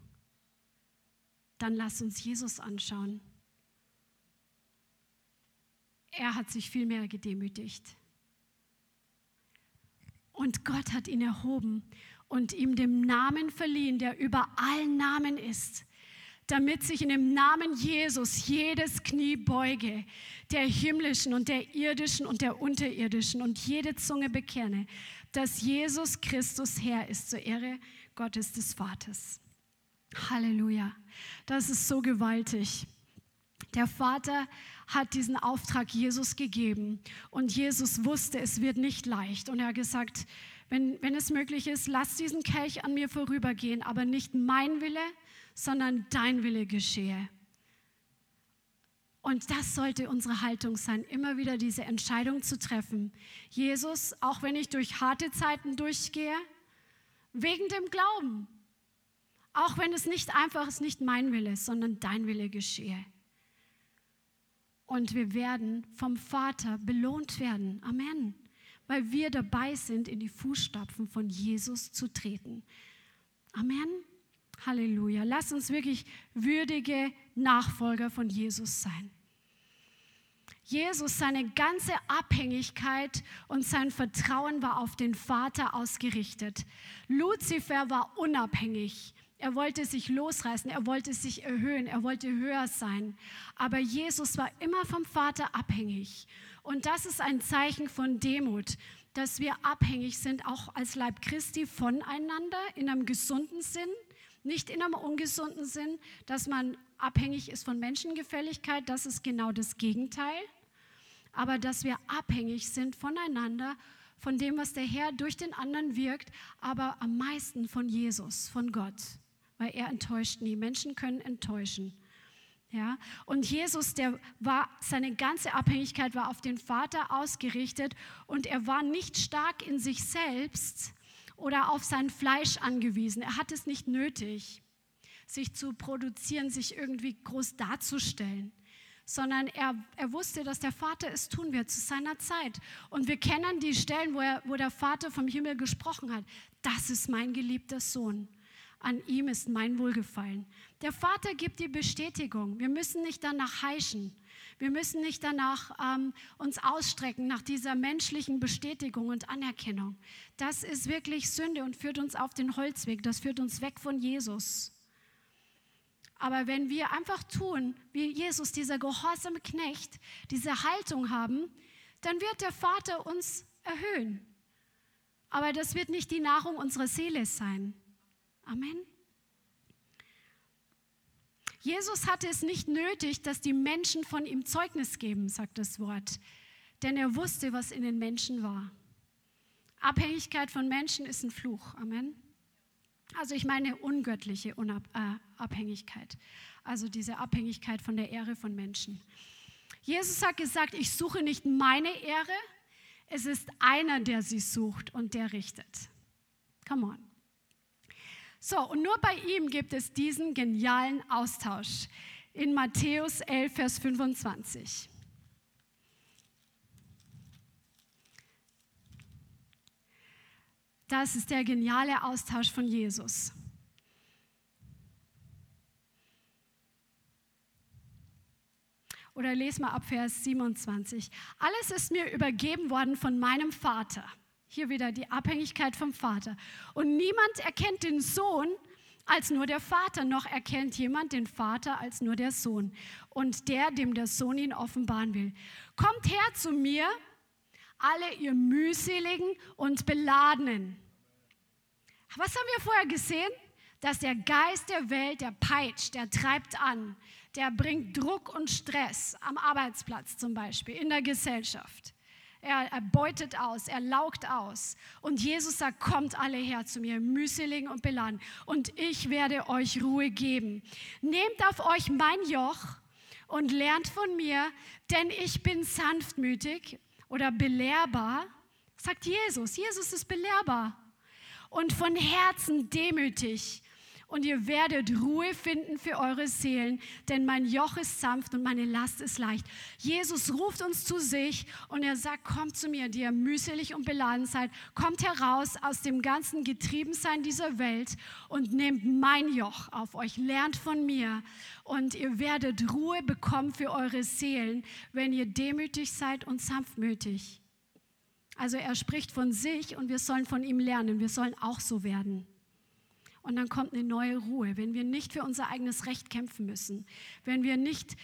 Dann lass uns Jesus anschauen. Er hat sich viel mehr gedemütigt. Und Gott hat ihn erhoben und ihm den Namen verliehen, der über allen Namen ist damit sich in dem Namen Jesus jedes Knie beuge, der himmlischen und der irdischen und der unterirdischen und jede Zunge bekenne, dass Jesus Christus Herr ist zur Ehre Gottes des Vaters. Halleluja. Das ist so gewaltig. Der Vater hat diesen Auftrag Jesus gegeben und Jesus wusste, es wird nicht leicht und er hat gesagt, wenn, wenn es möglich ist, lass diesen Kelch an mir vorübergehen, aber nicht mein Wille, sondern dein Wille geschehe. Und das sollte unsere Haltung sein, immer wieder diese Entscheidung zu treffen. Jesus, auch wenn ich durch harte Zeiten durchgehe, wegen dem Glauben, auch wenn es nicht einfach ist, nicht mein Wille, sondern dein Wille geschehe. Und wir werden vom Vater belohnt werden. Amen. Weil wir dabei sind, in die Fußstapfen von Jesus zu treten. Amen. Halleluja. Lass uns wirklich würdige Nachfolger von Jesus sein. Jesus, seine ganze Abhängigkeit und sein Vertrauen war auf den Vater ausgerichtet. Luzifer war unabhängig. Er wollte sich losreißen, er wollte sich erhöhen, er wollte höher sein. Aber Jesus war immer vom Vater abhängig. Und das ist ein Zeichen von Demut, dass wir abhängig sind, auch als Leib Christi voneinander in einem gesunden Sinn, nicht in einem ungesunden Sinn, dass man abhängig ist von Menschengefälligkeit, das ist genau das Gegenteil. Aber dass wir abhängig sind voneinander, von dem, was der Herr durch den anderen wirkt, aber am meisten von Jesus, von Gott, weil er enttäuscht nie. Menschen können enttäuschen. Ja? Und Jesus, der war, seine ganze Abhängigkeit war auf den Vater ausgerichtet und er war nicht stark in sich selbst oder auf sein Fleisch angewiesen. Er hat es nicht nötig, sich zu produzieren, sich irgendwie groß darzustellen sondern er, er wusste, dass der Vater es tun wird zu seiner Zeit. Und wir kennen die Stellen, wo, er, wo der Vater vom Himmel gesprochen hat. Das ist mein geliebter Sohn an ihm ist mein Wohlgefallen. Der Vater gibt die Bestätigung. Wir müssen nicht danach heischen. Wir müssen nicht danach ähm, uns ausstrecken nach dieser menschlichen Bestätigung und Anerkennung. Das ist wirklich Sünde und führt uns auf den Holzweg. Das führt uns weg von Jesus. Aber wenn wir einfach tun, wie Jesus, dieser gehorsame Knecht, diese Haltung haben, dann wird der Vater uns erhöhen. Aber das wird nicht die Nahrung unserer Seele sein. Amen. Jesus hatte es nicht nötig, dass die Menschen von ihm Zeugnis geben, sagt das Wort, denn er wusste, was in den Menschen war. Abhängigkeit von Menschen ist ein Fluch. Amen. Also ich meine ungöttliche Unabhängigkeit, also diese Abhängigkeit von der Ehre von Menschen. Jesus hat gesagt, ich suche nicht meine Ehre, es ist einer, der sie sucht und der richtet. Come on. So, und nur bei ihm gibt es diesen genialen Austausch in Matthäus 11, Vers 25. Das ist der geniale Austausch von Jesus. Oder lese mal ab Vers 27. Alles ist mir übergeben worden von meinem Vater. Hier wieder die Abhängigkeit vom Vater. Und niemand erkennt den Sohn als nur der Vater, noch erkennt jemand den Vater als nur der Sohn und der, dem der Sohn ihn offenbaren will. Kommt her zu mir, alle ihr mühseligen und beladenen. Was haben wir vorher gesehen? Dass der Geist der Welt, der peitscht, der treibt an, der bringt Druck und Stress am Arbeitsplatz zum Beispiel, in der Gesellschaft. Er, er beutet aus, er laugt aus. Und Jesus sagt, kommt alle her zu mir, mühselig und beladen, und ich werde euch Ruhe geben. Nehmt auf euch mein Joch und lernt von mir, denn ich bin sanftmütig oder belehrbar, sagt Jesus. Jesus ist belehrbar und von Herzen demütig und ihr werdet Ruhe finden für eure Seelen, denn mein Joch ist sanft und meine Last ist leicht. Jesus ruft uns zu sich und er sagt, kommt zu mir, die ihr mühselig und beladen seid, kommt heraus aus dem ganzen Getriebensein dieser Welt und nehmt mein Joch auf euch, lernt von mir und ihr werdet Ruhe bekommen für eure Seelen, wenn ihr demütig seid und sanftmütig. Also er spricht von sich und wir sollen von ihm lernen, wir sollen auch so werden. Und dann kommt eine neue Ruhe, wenn wir nicht für unser eigenes Recht kämpfen müssen, wenn wir nicht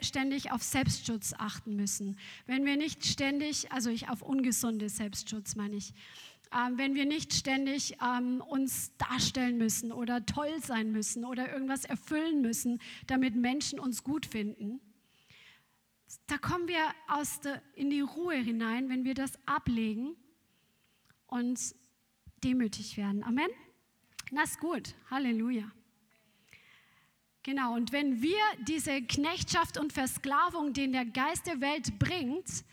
ständig auf Selbstschutz achten müssen, wenn wir nicht ständig, also ich auf ungesunde Selbstschutz meine ich, ähm, wenn wir nicht ständig ähm, uns darstellen müssen oder toll sein müssen oder irgendwas erfüllen müssen, damit Menschen uns gut finden. Da kommen wir aus der, in die Ruhe hinein, wenn wir das ablegen und demütig werden. Amen. Das ist gut. Halleluja. Genau, und wenn wir diese Knechtschaft und Versklavung, den der Geist der Welt bringt,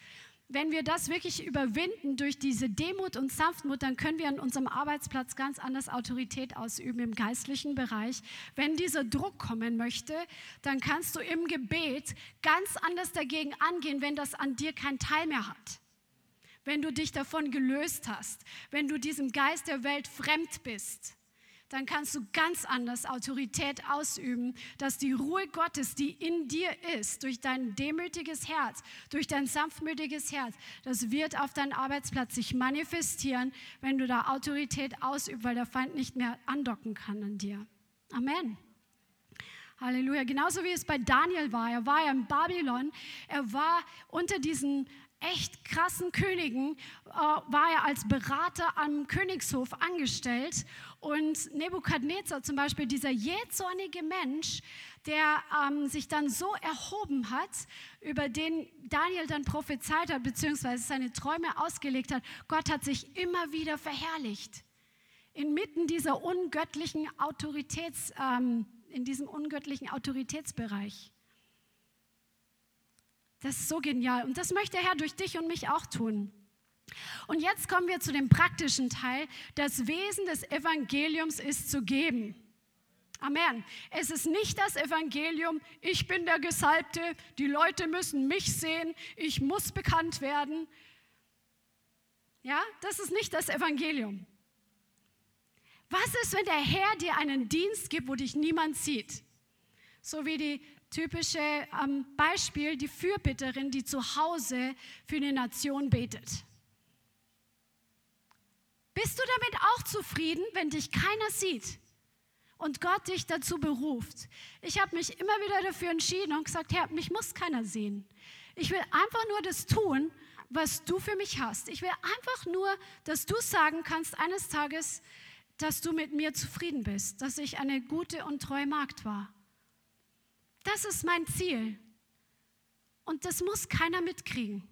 wenn wir das wirklich überwinden durch diese Demut und Sanftmut, dann können wir an unserem Arbeitsplatz ganz anders Autorität ausüben im geistlichen Bereich. Wenn dieser Druck kommen möchte, dann kannst du im Gebet ganz anders dagegen angehen, wenn das an dir keinen Teil mehr hat. Wenn du dich davon gelöst hast, wenn du diesem Geist der Welt fremd bist dann kannst du ganz anders Autorität ausüben, dass die Ruhe Gottes, die in dir ist, durch dein demütiges Herz, durch dein sanftmütiges Herz, das wird auf deinem Arbeitsplatz sich manifestieren, wenn du da Autorität ausübst, weil der Feind nicht mehr andocken kann an dir. Amen. Halleluja. Genauso wie es bei Daniel war. Er war ja in Babylon. Er war unter diesen echt krassen Königen äh, war er als Berater am Königshof angestellt. Und Nebukadnezar zum Beispiel, dieser jähzornige Mensch, der ähm, sich dann so erhoben hat, über den Daniel dann prophezeit hat, beziehungsweise seine Träume ausgelegt hat, Gott hat sich immer wieder verherrlicht. Inmitten dieser ungöttlichen Autoritäts, ähm, in diesem ungöttlichen Autoritätsbereich. Das ist so genial. Und das möchte der Herr durch dich und mich auch tun. Und jetzt kommen wir zu dem praktischen Teil. Das Wesen des Evangeliums ist zu geben. Amen. Es ist nicht das Evangelium, ich bin der Gesalbte, die Leute müssen mich sehen, ich muss bekannt werden. Ja, das ist nicht das Evangelium. Was ist, wenn der Herr dir einen Dienst gibt, wo dich niemand sieht? So wie die typische ähm, Beispiel, die Fürbitterin, die zu Hause für eine Nation betet. Bist du damit auch zufrieden, wenn dich keiner sieht und Gott dich dazu beruft? Ich habe mich immer wieder dafür entschieden und gesagt, Herr, mich muss keiner sehen. Ich will einfach nur das tun, was du für mich hast. Ich will einfach nur, dass du sagen kannst eines Tages, dass du mit mir zufrieden bist, dass ich eine gute und treue Magd war. Das ist mein Ziel. Und das muss keiner mitkriegen.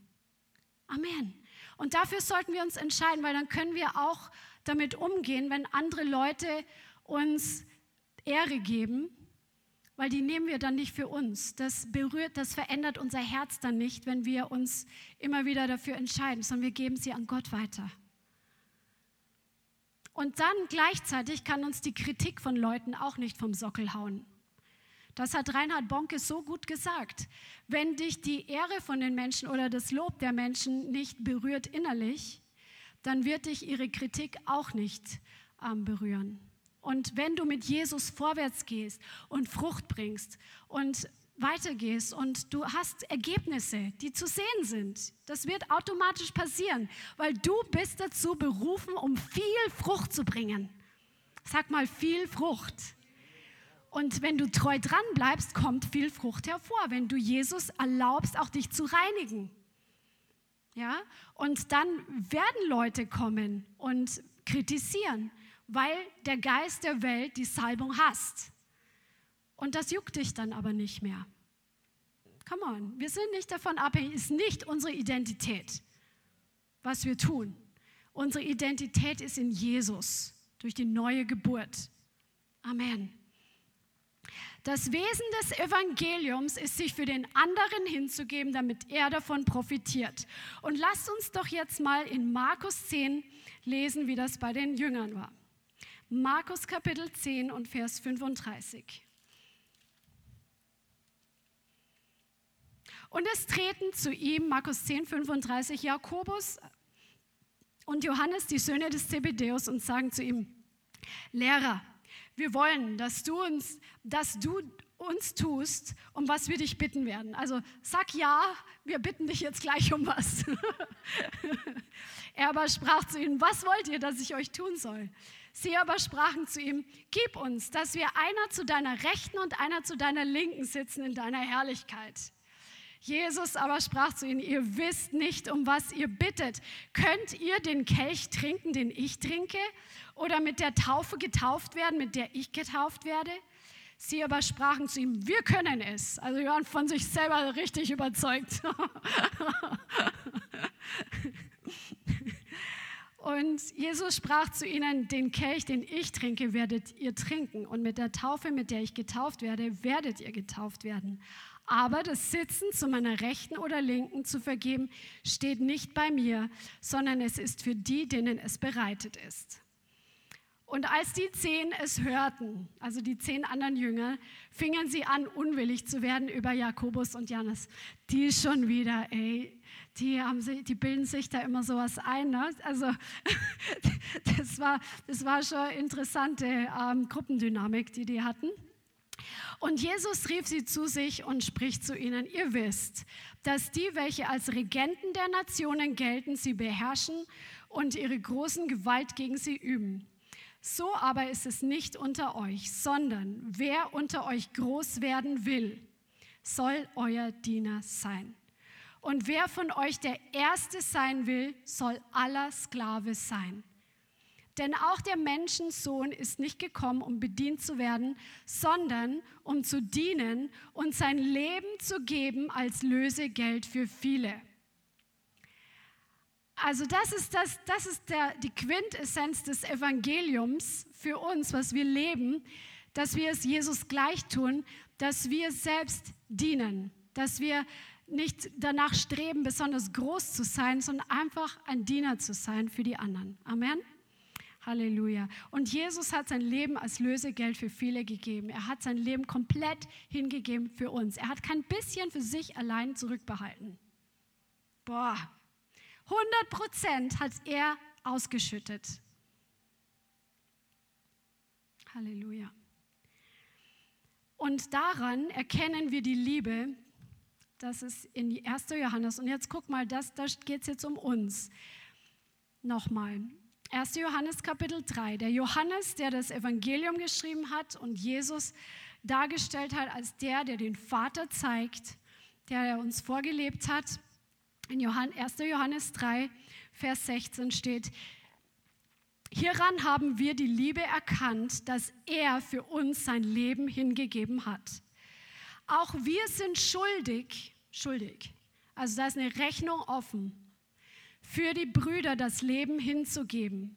Amen. Und dafür sollten wir uns entscheiden, weil dann können wir auch damit umgehen, wenn andere Leute uns Ehre geben, weil die nehmen wir dann nicht für uns. Das berührt, das verändert unser Herz dann nicht, wenn wir uns immer wieder dafür entscheiden, sondern wir geben sie an Gott weiter. Und dann gleichzeitig kann uns die Kritik von Leuten auch nicht vom Sockel hauen. Das hat Reinhard Bonke so gut gesagt. Wenn dich die Ehre von den Menschen oder das Lob der Menschen nicht berührt innerlich, dann wird dich ihre Kritik auch nicht ähm, berühren. Und wenn du mit Jesus vorwärts gehst und Frucht bringst und weitergehst und du hast Ergebnisse, die zu sehen sind, das wird automatisch passieren, weil du bist dazu berufen, um viel Frucht zu bringen. Sag mal viel Frucht. Und wenn du treu dran bleibst, kommt viel Frucht hervor, wenn du Jesus erlaubst, auch dich zu reinigen. Ja? Und dann werden Leute kommen und kritisieren, weil der Geist der Welt die Salbung hasst. Und das juckt dich dann aber nicht mehr. Come on, wir sind nicht davon abhängig, ist nicht unsere Identität, was wir tun. Unsere Identität ist in Jesus durch die neue Geburt. Amen. Das Wesen des Evangeliums ist, sich für den anderen hinzugeben, damit er davon profitiert. Und lasst uns doch jetzt mal in Markus 10 lesen, wie das bei den Jüngern war. Markus Kapitel 10 und Vers 35. Und es treten zu ihm, Markus 10, 35, Jakobus und Johannes, die Söhne des Zebedeus, und sagen zu ihm, Lehrer, wir wollen, dass du uns, dass du uns tust, um was wir dich bitten werden. Also sag ja, wir bitten dich jetzt gleich um was. er aber sprach zu ihnen, was wollt ihr, dass ich euch tun soll? Sie aber sprachen zu ihm, gib uns, dass wir einer zu deiner Rechten und einer zu deiner Linken sitzen in deiner Herrlichkeit. Jesus aber sprach zu ihnen, ihr wisst nicht, um was ihr bittet. Könnt ihr den Kelch trinken, den ich trinke? Oder mit der Taufe getauft werden, mit der ich getauft werde? Sie aber sprachen zu ihm, wir können es. Also wir waren von sich selber richtig überzeugt. Und Jesus sprach zu ihnen, den Kelch, den ich trinke, werdet ihr trinken. Und mit der Taufe, mit der ich getauft werde, werdet ihr getauft werden. Aber das Sitzen zu meiner Rechten oder Linken zu vergeben, steht nicht bei mir, sondern es ist für die, denen es bereitet ist. Und als die zehn es hörten, also die zehn anderen Jünger, fingen sie an, unwillig zu werden über Jakobus und Jannes. Die schon wieder, ey, die, haben sie, die bilden sich da immer sowas ein. Ne? Also das war, das war schon interessante ähm, Gruppendynamik, die die hatten. Und Jesus rief sie zu sich und spricht zu ihnen, ihr wisst, dass die, welche als Regenten der Nationen gelten, sie beherrschen und ihre großen Gewalt gegen sie üben. So aber ist es nicht unter euch, sondern wer unter euch groß werden will, soll euer Diener sein. Und wer von euch der Erste sein will, soll aller Sklave sein. Denn auch der Menschensohn ist nicht gekommen, um bedient zu werden, sondern um zu dienen und sein Leben zu geben als Lösegeld für viele. Also das ist, das, das ist der, die Quintessenz des Evangeliums für uns, was wir leben, dass wir es Jesus gleich tun, dass wir selbst dienen, dass wir nicht danach streben, besonders groß zu sein, sondern einfach ein Diener zu sein für die anderen. Amen. Halleluja. Und Jesus hat sein Leben als Lösegeld für viele gegeben. Er hat sein Leben komplett hingegeben für uns. Er hat kein bisschen für sich allein zurückbehalten. Boah, 100 Prozent hat er ausgeschüttet. Halleluja. Und daran erkennen wir die Liebe, das ist in 1. Johannes. Und jetzt guck mal, das, da geht es jetzt um uns. Nochmal. 1. Johannes Kapitel 3. Der Johannes, der das Evangelium geschrieben hat und Jesus dargestellt hat als der, der den Vater zeigt, der uns vorgelebt hat. In 1. Johannes 3, Vers 16 steht, Hieran haben wir die Liebe erkannt, dass er für uns sein Leben hingegeben hat. Auch wir sind schuldig, schuldig. Also da ist eine Rechnung offen für die Brüder das Leben hinzugeben.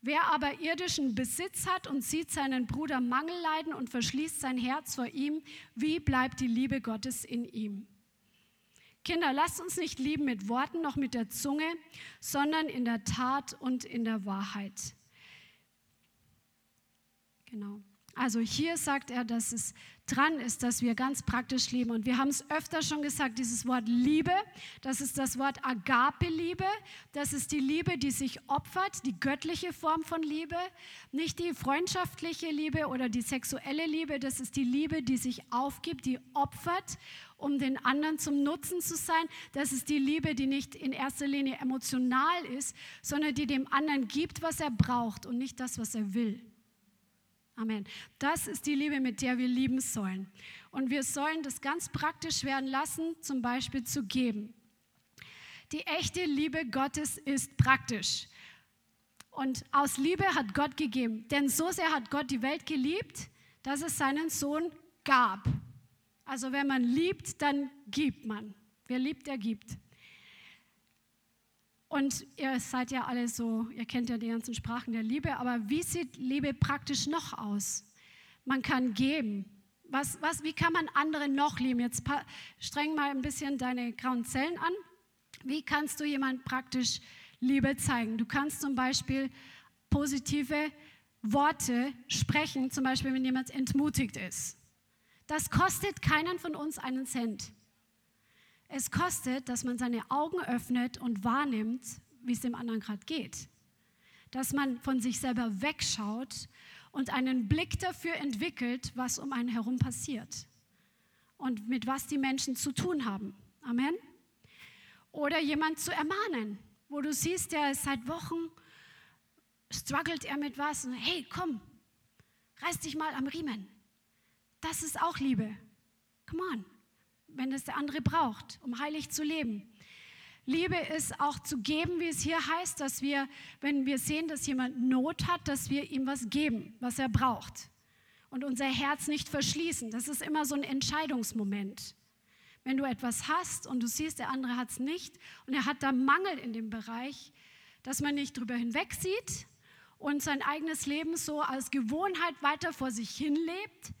Wer aber irdischen Besitz hat und sieht seinen Bruder Mangel leiden und verschließt sein Herz vor ihm, wie bleibt die Liebe Gottes in ihm? Kinder, lasst uns nicht lieben mit Worten noch mit der Zunge, sondern in der Tat und in der Wahrheit. Genau. Also hier sagt er, dass es dran ist, dass wir ganz praktisch lieben. Und wir haben es öfter schon gesagt, dieses Wort Liebe, das ist das Wort Agape-Liebe. Das ist die Liebe, die sich opfert, die göttliche Form von Liebe. Nicht die freundschaftliche Liebe oder die sexuelle Liebe, das ist die Liebe, die sich aufgibt, die opfert, um den anderen zum Nutzen zu sein. Das ist die Liebe, die nicht in erster Linie emotional ist, sondern die dem anderen gibt, was er braucht und nicht das, was er will. Amen. Das ist die Liebe, mit der wir lieben sollen. Und wir sollen das ganz praktisch werden lassen, zum Beispiel zu geben. Die echte Liebe Gottes ist praktisch. Und aus Liebe hat Gott gegeben. Denn so sehr hat Gott die Welt geliebt, dass es seinen Sohn gab. Also wenn man liebt, dann gibt man. Wer liebt, der gibt. Und ihr seid ja alle so, ihr kennt ja die ganzen Sprachen der Liebe, aber wie sieht Liebe praktisch noch aus? Man kann geben. Was, was, wie kann man andere noch lieben? Jetzt streng mal ein bisschen deine grauen Zellen an. Wie kannst du jemand praktisch Liebe zeigen? Du kannst zum Beispiel positive Worte sprechen, zum Beispiel wenn jemand entmutigt ist. Das kostet keinen von uns einen Cent. Es kostet, dass man seine Augen öffnet und wahrnimmt, wie es dem anderen gerade geht. Dass man von sich selber wegschaut und einen Blick dafür entwickelt, was um einen herum passiert und mit was die Menschen zu tun haben. Amen. Oder jemand zu ermahnen, wo du siehst, der ist seit Wochen, struggelt er mit was. Und, hey, komm, reiß dich mal am Riemen. Das ist auch Liebe. Come on wenn es der andere braucht, um heilig zu leben. Liebe ist auch zu geben, wie es hier heißt, dass wir, wenn wir sehen, dass jemand Not hat, dass wir ihm was geben, was er braucht. Und unser Herz nicht verschließen. Das ist immer so ein Entscheidungsmoment. Wenn du etwas hast und du siehst, der andere hat es nicht und er hat da Mangel in dem Bereich, dass man nicht drüber hinweg sieht und sein eigenes Leben so als Gewohnheit weiter vor sich hin lebt,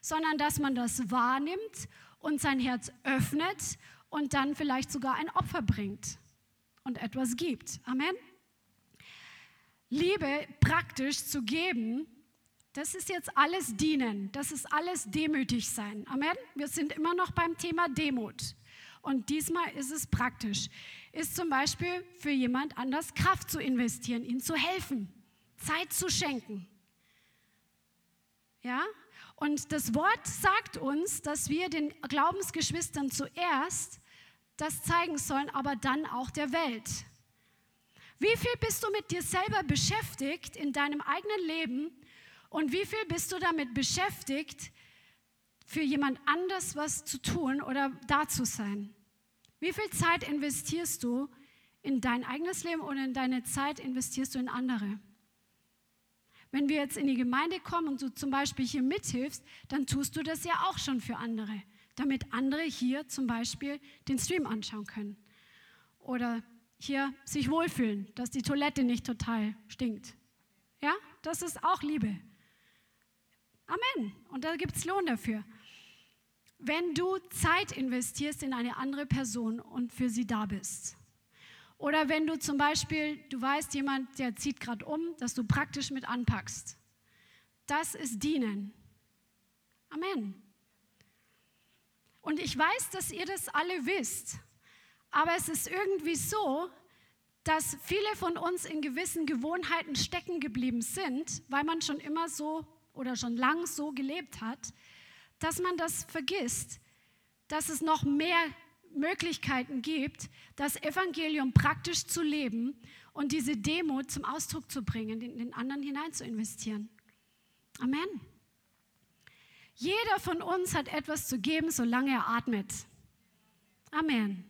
sondern dass man das wahrnimmt und sein Herz öffnet und dann vielleicht sogar ein Opfer bringt und etwas gibt. Amen. Liebe praktisch zu geben, das ist jetzt alles dienen, das ist alles demütig sein. Amen. Wir sind immer noch beim Thema Demut. Und diesmal ist es praktisch. Ist zum Beispiel für jemand anders Kraft zu investieren, ihm zu helfen, Zeit zu schenken. Ja? Und das Wort sagt uns, dass wir den Glaubensgeschwistern zuerst das zeigen sollen, aber dann auch der Welt. Wie viel bist du mit dir selber beschäftigt in deinem eigenen Leben und wie viel bist du damit beschäftigt, für jemand anders was zu tun oder da zu sein? Wie viel Zeit investierst du in dein eigenes Leben und in deine Zeit investierst du in andere? Wenn wir jetzt in die Gemeinde kommen und du zum Beispiel hier mithilfst, dann tust du das ja auch schon für andere, damit andere hier zum Beispiel den Stream anschauen können. Oder hier sich wohlfühlen, dass die Toilette nicht total stinkt. Ja, das ist auch Liebe. Amen. Und da gibt es Lohn dafür. Wenn du Zeit investierst in eine andere Person und für sie da bist. Oder wenn du zum Beispiel, du weißt, jemand, der zieht gerade um, dass du praktisch mit anpackst. Das ist Dienen. Amen. Und ich weiß, dass ihr das alle wisst. Aber es ist irgendwie so, dass viele von uns in gewissen Gewohnheiten stecken geblieben sind, weil man schon immer so oder schon lang so gelebt hat, dass man das vergisst, dass es noch mehr Möglichkeiten gibt, das Evangelium praktisch zu leben und diese Demut zum Ausdruck zu bringen, in den anderen hinein zu investieren. Amen. Jeder von uns hat etwas zu geben, solange er atmet. Amen.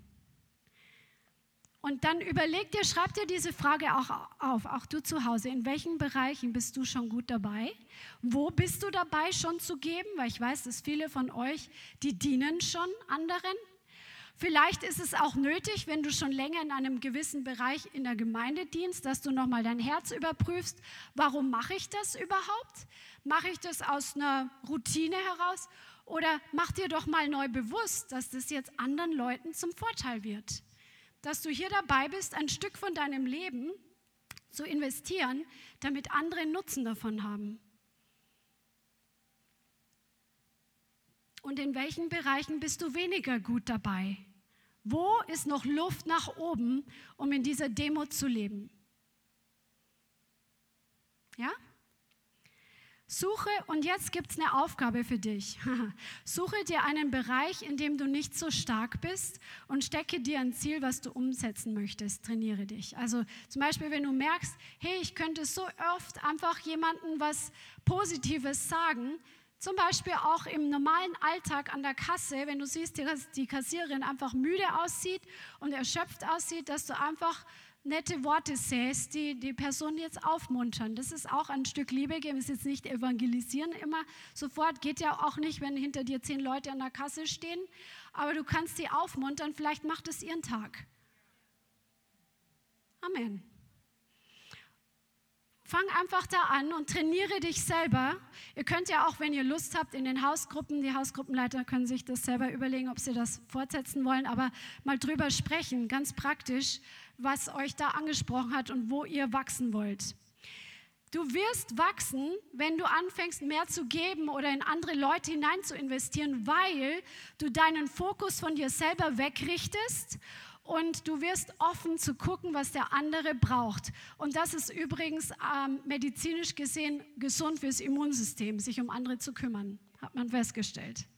Und dann überleg dir, schreib dir diese Frage auch auf, auch du zu Hause. In welchen Bereichen bist du schon gut dabei? Wo bist du dabei schon zu geben? Weil ich weiß, dass viele von euch, die dienen schon anderen. Vielleicht ist es auch nötig, wenn du schon länger in einem gewissen Bereich in der Gemeinde dienst, dass du nochmal dein Herz überprüfst. Warum mache ich das überhaupt? Mache ich das aus einer Routine heraus? Oder mach dir doch mal neu bewusst, dass das jetzt anderen Leuten zum Vorteil wird dass du hier dabei bist, ein Stück von deinem Leben zu investieren, damit andere Nutzen davon haben. Und in welchen Bereichen bist du weniger gut dabei? Wo ist noch Luft nach oben, um in dieser Demo zu leben? Ja? Suche, und jetzt gibt es eine Aufgabe für dich. Suche dir einen Bereich, in dem du nicht so stark bist und stecke dir ein Ziel, was du umsetzen möchtest. Trainiere dich. Also zum Beispiel, wenn du merkst, hey, ich könnte so oft einfach jemandem was Positives sagen, zum Beispiel auch im normalen Alltag an der Kasse, wenn du siehst, dass die Kassiererin einfach müde aussieht und erschöpft aussieht, dass du einfach nette Worte säst, die die Person jetzt aufmuntern. Das ist auch ein Stück Liebe geben, ist jetzt nicht evangelisieren immer sofort, geht ja auch nicht, wenn hinter dir zehn Leute an der Kasse stehen, aber du kannst sie aufmuntern, vielleicht macht es ihren Tag. Amen. Fang einfach da an und trainiere dich selber. Ihr könnt ja auch, wenn ihr Lust habt, in den Hausgruppen, die Hausgruppenleiter können sich das selber überlegen, ob sie das fortsetzen wollen, aber mal drüber sprechen, ganz praktisch, was euch da angesprochen hat und wo ihr wachsen wollt. Du wirst wachsen, wenn du anfängst, mehr zu geben oder in andere Leute hinein zu investieren, weil du deinen Fokus von dir selber wegrichtest und du wirst offen zu gucken, was der andere braucht. Und das ist übrigens ähm, medizinisch gesehen gesund fürs Immunsystem, sich um andere zu kümmern, hat man festgestellt.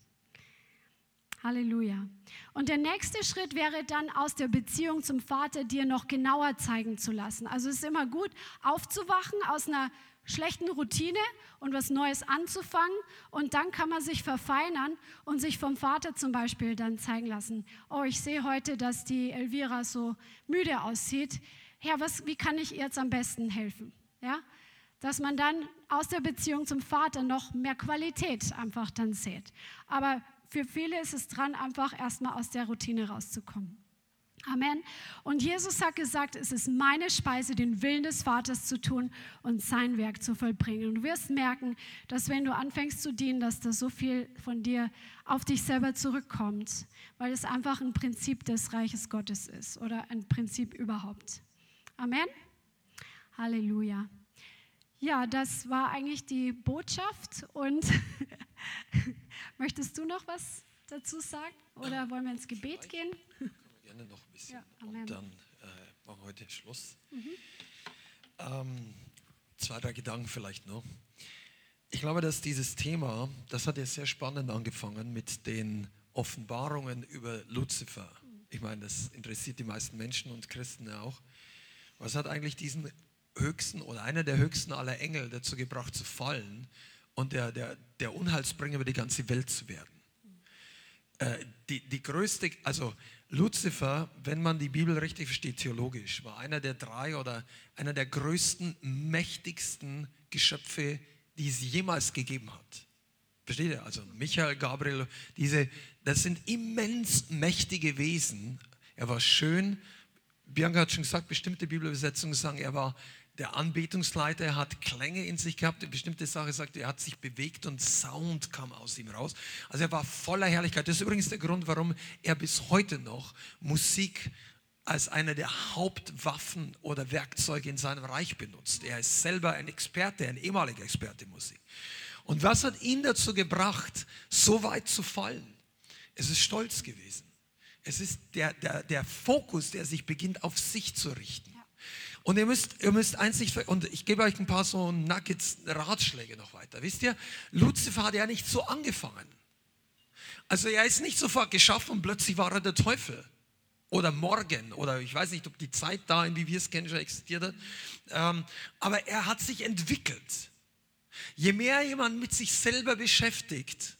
Halleluja. Und der nächste Schritt wäre dann aus der Beziehung zum Vater dir noch genauer zeigen zu lassen. Also es ist immer gut, aufzuwachen aus einer schlechten Routine und was Neues anzufangen. Und dann kann man sich verfeinern und sich vom Vater zum Beispiel dann zeigen lassen. Oh, ich sehe heute, dass die Elvira so müde aussieht. Herr, was, wie kann ich ihr jetzt am besten helfen? Ja? Dass man dann aus der Beziehung zum Vater noch mehr Qualität einfach dann sieht. Aber für viele ist es dran, einfach erstmal aus der Routine rauszukommen. Amen. Und Jesus hat gesagt, es ist meine Speise, den Willen des Vaters zu tun und sein Werk zu vollbringen. Und du wirst merken, dass wenn du anfängst zu dienen, dass da so viel von dir auf dich selber zurückkommt, weil es einfach ein Prinzip des Reiches Gottes ist oder ein Prinzip überhaupt. Amen. Halleluja. Ja, das war eigentlich die Botschaft. Und möchtest du noch was dazu sagen oder wollen wir ins Gebet gehen? Gerne noch ein bisschen. Ja, und dann äh, machen wir heute Schluss. Mhm. Ähm, zwei, drei Gedanken vielleicht noch. Ich glaube, dass dieses Thema, das hat ja sehr spannend angefangen mit den Offenbarungen über Luzifer. Ich meine, das interessiert die meisten Menschen und Christen auch. Was hat eigentlich diesen höchsten oder einer der höchsten aller Engel dazu gebracht zu fallen und der, der, der Unheilsbringer über die ganze Welt zu werden? Äh, die, die größte, also Luzifer, wenn man die Bibel richtig versteht, theologisch, war einer der drei oder einer der größten, mächtigsten Geschöpfe, die es jemals gegeben hat. Versteht ihr? Also Michael, Gabriel, diese, das sind immens mächtige Wesen. Er war schön. Bianca hat schon gesagt, bestimmte Bibelübersetzungen sagen, er war der Anbetungsleiter hat Klänge in sich gehabt, eine bestimmte Sache sagt, er hat sich bewegt und Sound kam aus ihm raus. Also er war voller Herrlichkeit. Das ist übrigens der Grund, warum er bis heute noch Musik als eine der Hauptwaffen oder Werkzeuge in seinem Reich benutzt. Er ist selber ein Experte, ein ehemaliger Experte in Musik. Und was hat ihn dazu gebracht, so weit zu fallen? Es ist Stolz gewesen. Es ist der, der, der Fokus, der sich beginnt, auf sich zu richten. Und ihr müsst, ihr müsst eins nicht, und ich gebe euch ein paar so Nuggets, Ratschläge noch weiter. Wisst ihr, Luzifer hat ja nicht so angefangen. Also er ist nicht sofort geschaffen und plötzlich war er der Teufel. Oder morgen, oder ich weiß nicht, ob die Zeit da, wie wir es kennen, schon existiert hat. Ähm, aber er hat sich entwickelt. Je mehr jemand mit sich selber beschäftigt,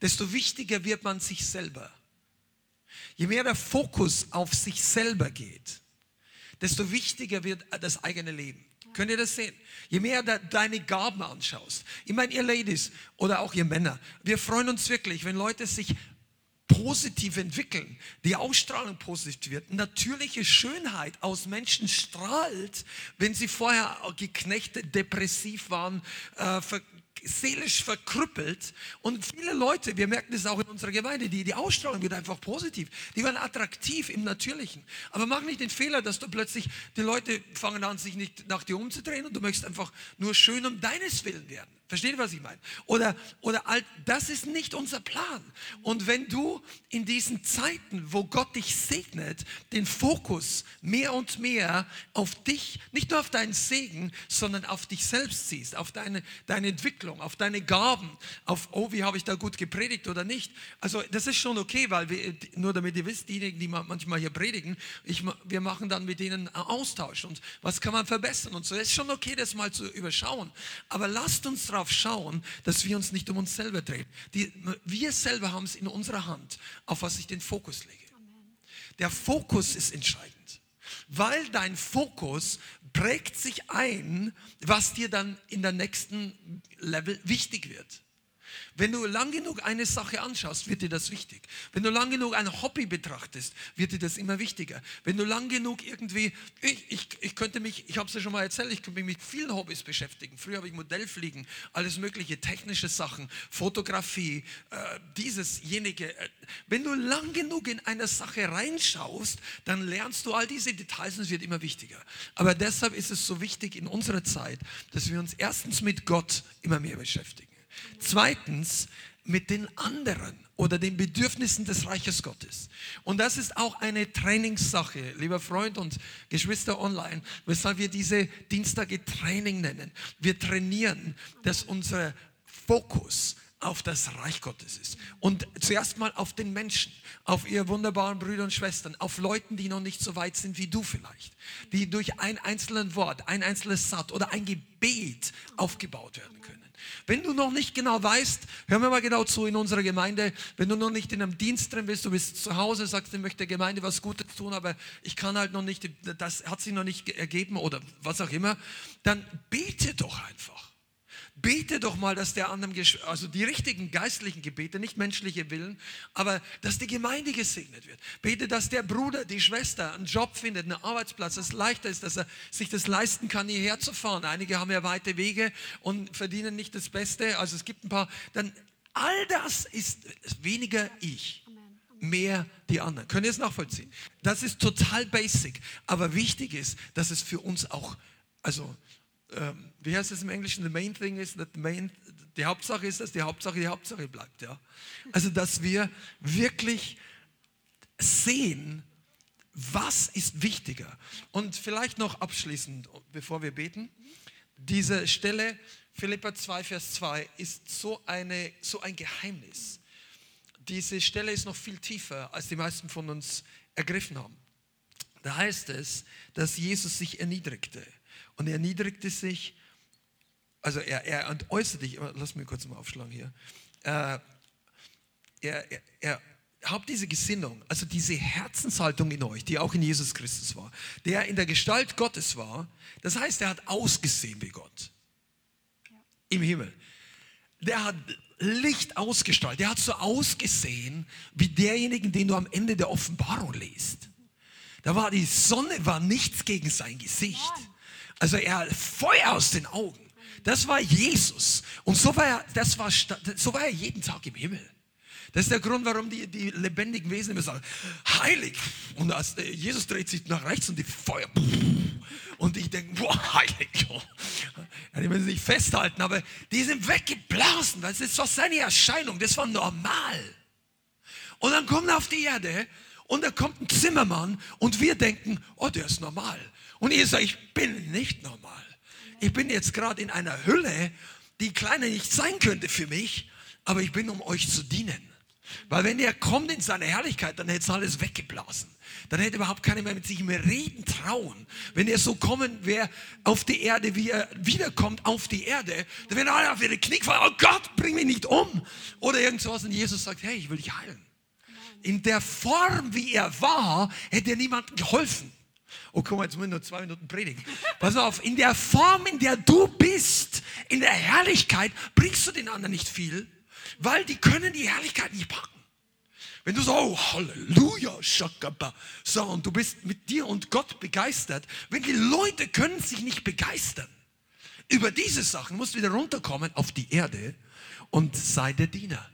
desto wichtiger wird man sich selber. Je mehr der Fokus auf sich selber geht, desto wichtiger wird das eigene Leben. Könnt ihr das sehen? Je mehr du deine Gaben anschaust. Ich meine, ihr Ladies oder auch ihr Männer, wir freuen uns wirklich, wenn Leute sich positiv entwickeln, die Ausstrahlung positiv wird, natürliche Schönheit aus Menschen strahlt, wenn sie vorher geknechtet, depressiv waren, äh, seelisch verkrüppelt. Und viele Leute, wir merken das auch in unserer Gemeinde, die, die Ausstrahlung wird einfach positiv. Die werden attraktiv im Natürlichen. Aber mach nicht den Fehler, dass du plötzlich, die Leute fangen an, sich nicht nach dir umzudrehen und du möchtest einfach nur schön um deines Willen werden. Versteht ihr, was ich meine? Oder, oder das ist nicht unser Plan. Und wenn du in diesen Zeiten, wo Gott dich segnet, den Fokus mehr und mehr auf dich, nicht nur auf deinen Segen, sondern auf dich selbst siehst, auf deine, deine Entwicklung, auf deine Gaben, auf, oh, wie habe ich da gut gepredigt oder nicht. Also das ist schon okay, weil wir, nur damit ihr wisst, diejenigen, die manchmal hier predigen, ich, wir machen dann mit denen einen Austausch und was kann man verbessern und so. Es ist schon okay, das mal zu überschauen. Aber lasst uns darauf schauen, dass wir uns nicht um uns selber drehen. Die, wir selber haben es in unserer Hand, auf was ich den Fokus lege. Der Fokus ist entscheidend, weil dein Fokus prägt sich ein, was dir dann in der nächsten Level wichtig wird. Wenn du lang genug eine Sache anschaust, wird dir das wichtig. Wenn du lang genug ein Hobby betrachtest, wird dir das immer wichtiger. Wenn du lang genug irgendwie, ich, ich, ich könnte mich, ich habe es ja schon mal erzählt, ich könnte mich mit vielen Hobbys beschäftigen. Früher habe ich Modellfliegen, alles mögliche, technische Sachen, Fotografie, äh, dieses, jenige. Äh, wenn du lang genug in eine Sache reinschaust, dann lernst du all diese Details und es wird immer wichtiger. Aber deshalb ist es so wichtig in unserer Zeit, dass wir uns erstens mit Gott immer mehr beschäftigen. Zweitens mit den anderen oder den Bedürfnissen des Reiches Gottes. Und das ist auch eine Trainingssache, lieber Freund und Geschwister online, weshalb wir diese Dienstage Training nennen. Wir trainieren, dass unser Fokus auf das Reich Gottes ist. Und zuerst mal auf den Menschen, auf ihr wunderbaren Brüder und Schwestern, auf Leuten, die noch nicht so weit sind wie du vielleicht, die durch ein einzelnes Wort, ein einzelnes Satz oder ein Gebet aufgebaut werden können. Wenn du noch nicht genau weißt, hör mir mal genau zu in unserer Gemeinde, wenn du noch nicht in einem Dienst drin bist, du bist zu Hause, sagst, ich möchte der Gemeinde was Gutes tun, aber ich kann halt noch nicht, das hat sich noch nicht ergeben oder was auch immer, dann bete doch einfach. Bete doch mal, dass der anderen, also die richtigen geistlichen Gebete, nicht menschliche Willen, aber dass die Gemeinde gesegnet wird. Bete, dass der Bruder, die Schwester einen Job findet, einen Arbeitsplatz, dass es leichter ist, dass er sich das leisten kann, hierher zu fahren. Einige haben ja weite Wege und verdienen nicht das Beste. Also es gibt ein paar, dann all das ist weniger ich mehr die anderen. Könnt ihr es nachvollziehen? Das ist total basic, aber wichtig ist, dass es für uns auch, also, ähm, wie heißt es im Englischen? The main thing is that the main, die Hauptsache ist, dass die Hauptsache die Hauptsache bleibt. Ja? Also, dass wir wirklich sehen, was ist wichtiger. Und vielleicht noch abschließend, bevor wir beten, diese Stelle, Philippa 2, Vers 2, ist so, eine, so ein Geheimnis diese Stelle ist noch viel tiefer, als die meisten von uns ergriffen haben. Da heißt es, dass Jesus sich erniedrigte. Und er erniedrigte sich, also er, er äußerte sich, lass mich kurz mal aufschlagen hier. Äh, er, er, er habt diese Gesinnung, also diese Herzenshaltung in euch, die auch in Jesus Christus war, der in der Gestalt Gottes war. Das heißt, er hat ausgesehen wie Gott im Himmel. Der hat Licht ausgestrahlt. Der hat so ausgesehen wie derjenigen, den du am Ende der Offenbarung liest. Da war die Sonne war nichts gegen sein Gesicht. Also er Feuer aus den Augen. Das war Jesus. Und so war er, das war, so war er jeden Tag im Himmel. Das ist der Grund, warum die, die lebendigen Wesen immer sagen, heilig. Und als, äh, Jesus dreht sich nach rechts und die Feuer. Und ich denke, boah, heilig. Ja, die müssen sich festhalten, aber die sind weggeblasen, das war seine Erscheinung, das war normal. Und dann kommt er auf die Erde und da kommt ein Zimmermann und wir denken, oh, der ist normal. Und ihr sagt, ich bin nicht normal. Ich bin jetzt gerade in einer Hülle, die kleiner nicht sein könnte für mich, aber ich bin, um euch zu dienen. Weil wenn er kommt in seine Herrlichkeit, dann hätte es alles weggeblasen. Dann hätte überhaupt keiner mehr mit sich mehr reden trauen. Wenn er so kommen wäre auf die Erde, wie er wiederkommt auf die Erde, dann wären alle auf ihre Knie fallen. Oh Gott, bring mich nicht um. Oder irgendwas. Und Jesus sagt, hey, ich will dich heilen. In der Form, wie er war, hätte er niemandem geholfen. Oh, guck mal, jetzt muss ich nur zwei Minuten predigen. Pass auf, in der Form, in der du bist, in der Herrlichkeit, bringst du den anderen nicht viel weil die können die Herrlichkeit nicht packen. Wenn du so, oh, Halleluja, Shakaba, so, und du bist mit dir und Gott begeistert, wenn die Leute können sich nicht begeistern über diese Sachen, musst du wieder runterkommen auf die Erde und sei der Diener.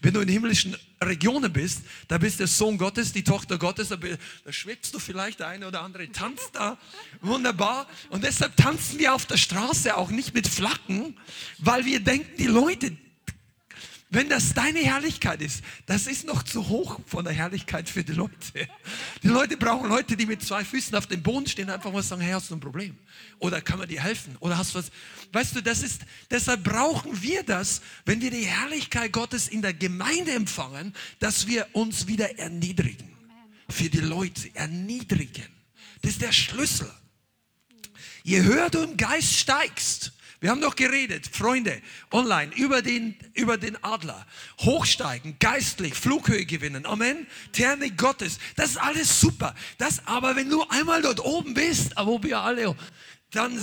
Wenn du in himmlischen Regionen bist, da bist der Sohn Gottes, die Tochter Gottes, da, da schwebst du vielleicht, der eine oder andere tanzt da wunderbar. Und deshalb tanzen wir auf der Straße auch nicht mit Flaggen, weil wir denken, die Leute, wenn das deine Herrlichkeit ist, das ist noch zu hoch von der Herrlichkeit für die Leute. Die Leute brauchen Leute, die mit zwei Füßen auf dem Boden stehen, einfach mal sagen, hey, hast du ein Problem? Oder kann man dir helfen? Oder hast du was? Weißt du, das ist, deshalb brauchen wir das, wenn wir die Herrlichkeit Gottes in der Gemeinde empfangen, dass wir uns wieder erniedrigen. Für die Leute erniedrigen. Das ist der Schlüssel. Je höher du im Geist steigst, wir haben doch geredet, Freunde, online, über den, über den Adler. Hochsteigen, geistlich, Flughöhe gewinnen. Amen. Thermik Gottes. Das ist alles super. Das aber, wenn du einmal dort oben bist, wo wir alle, dann,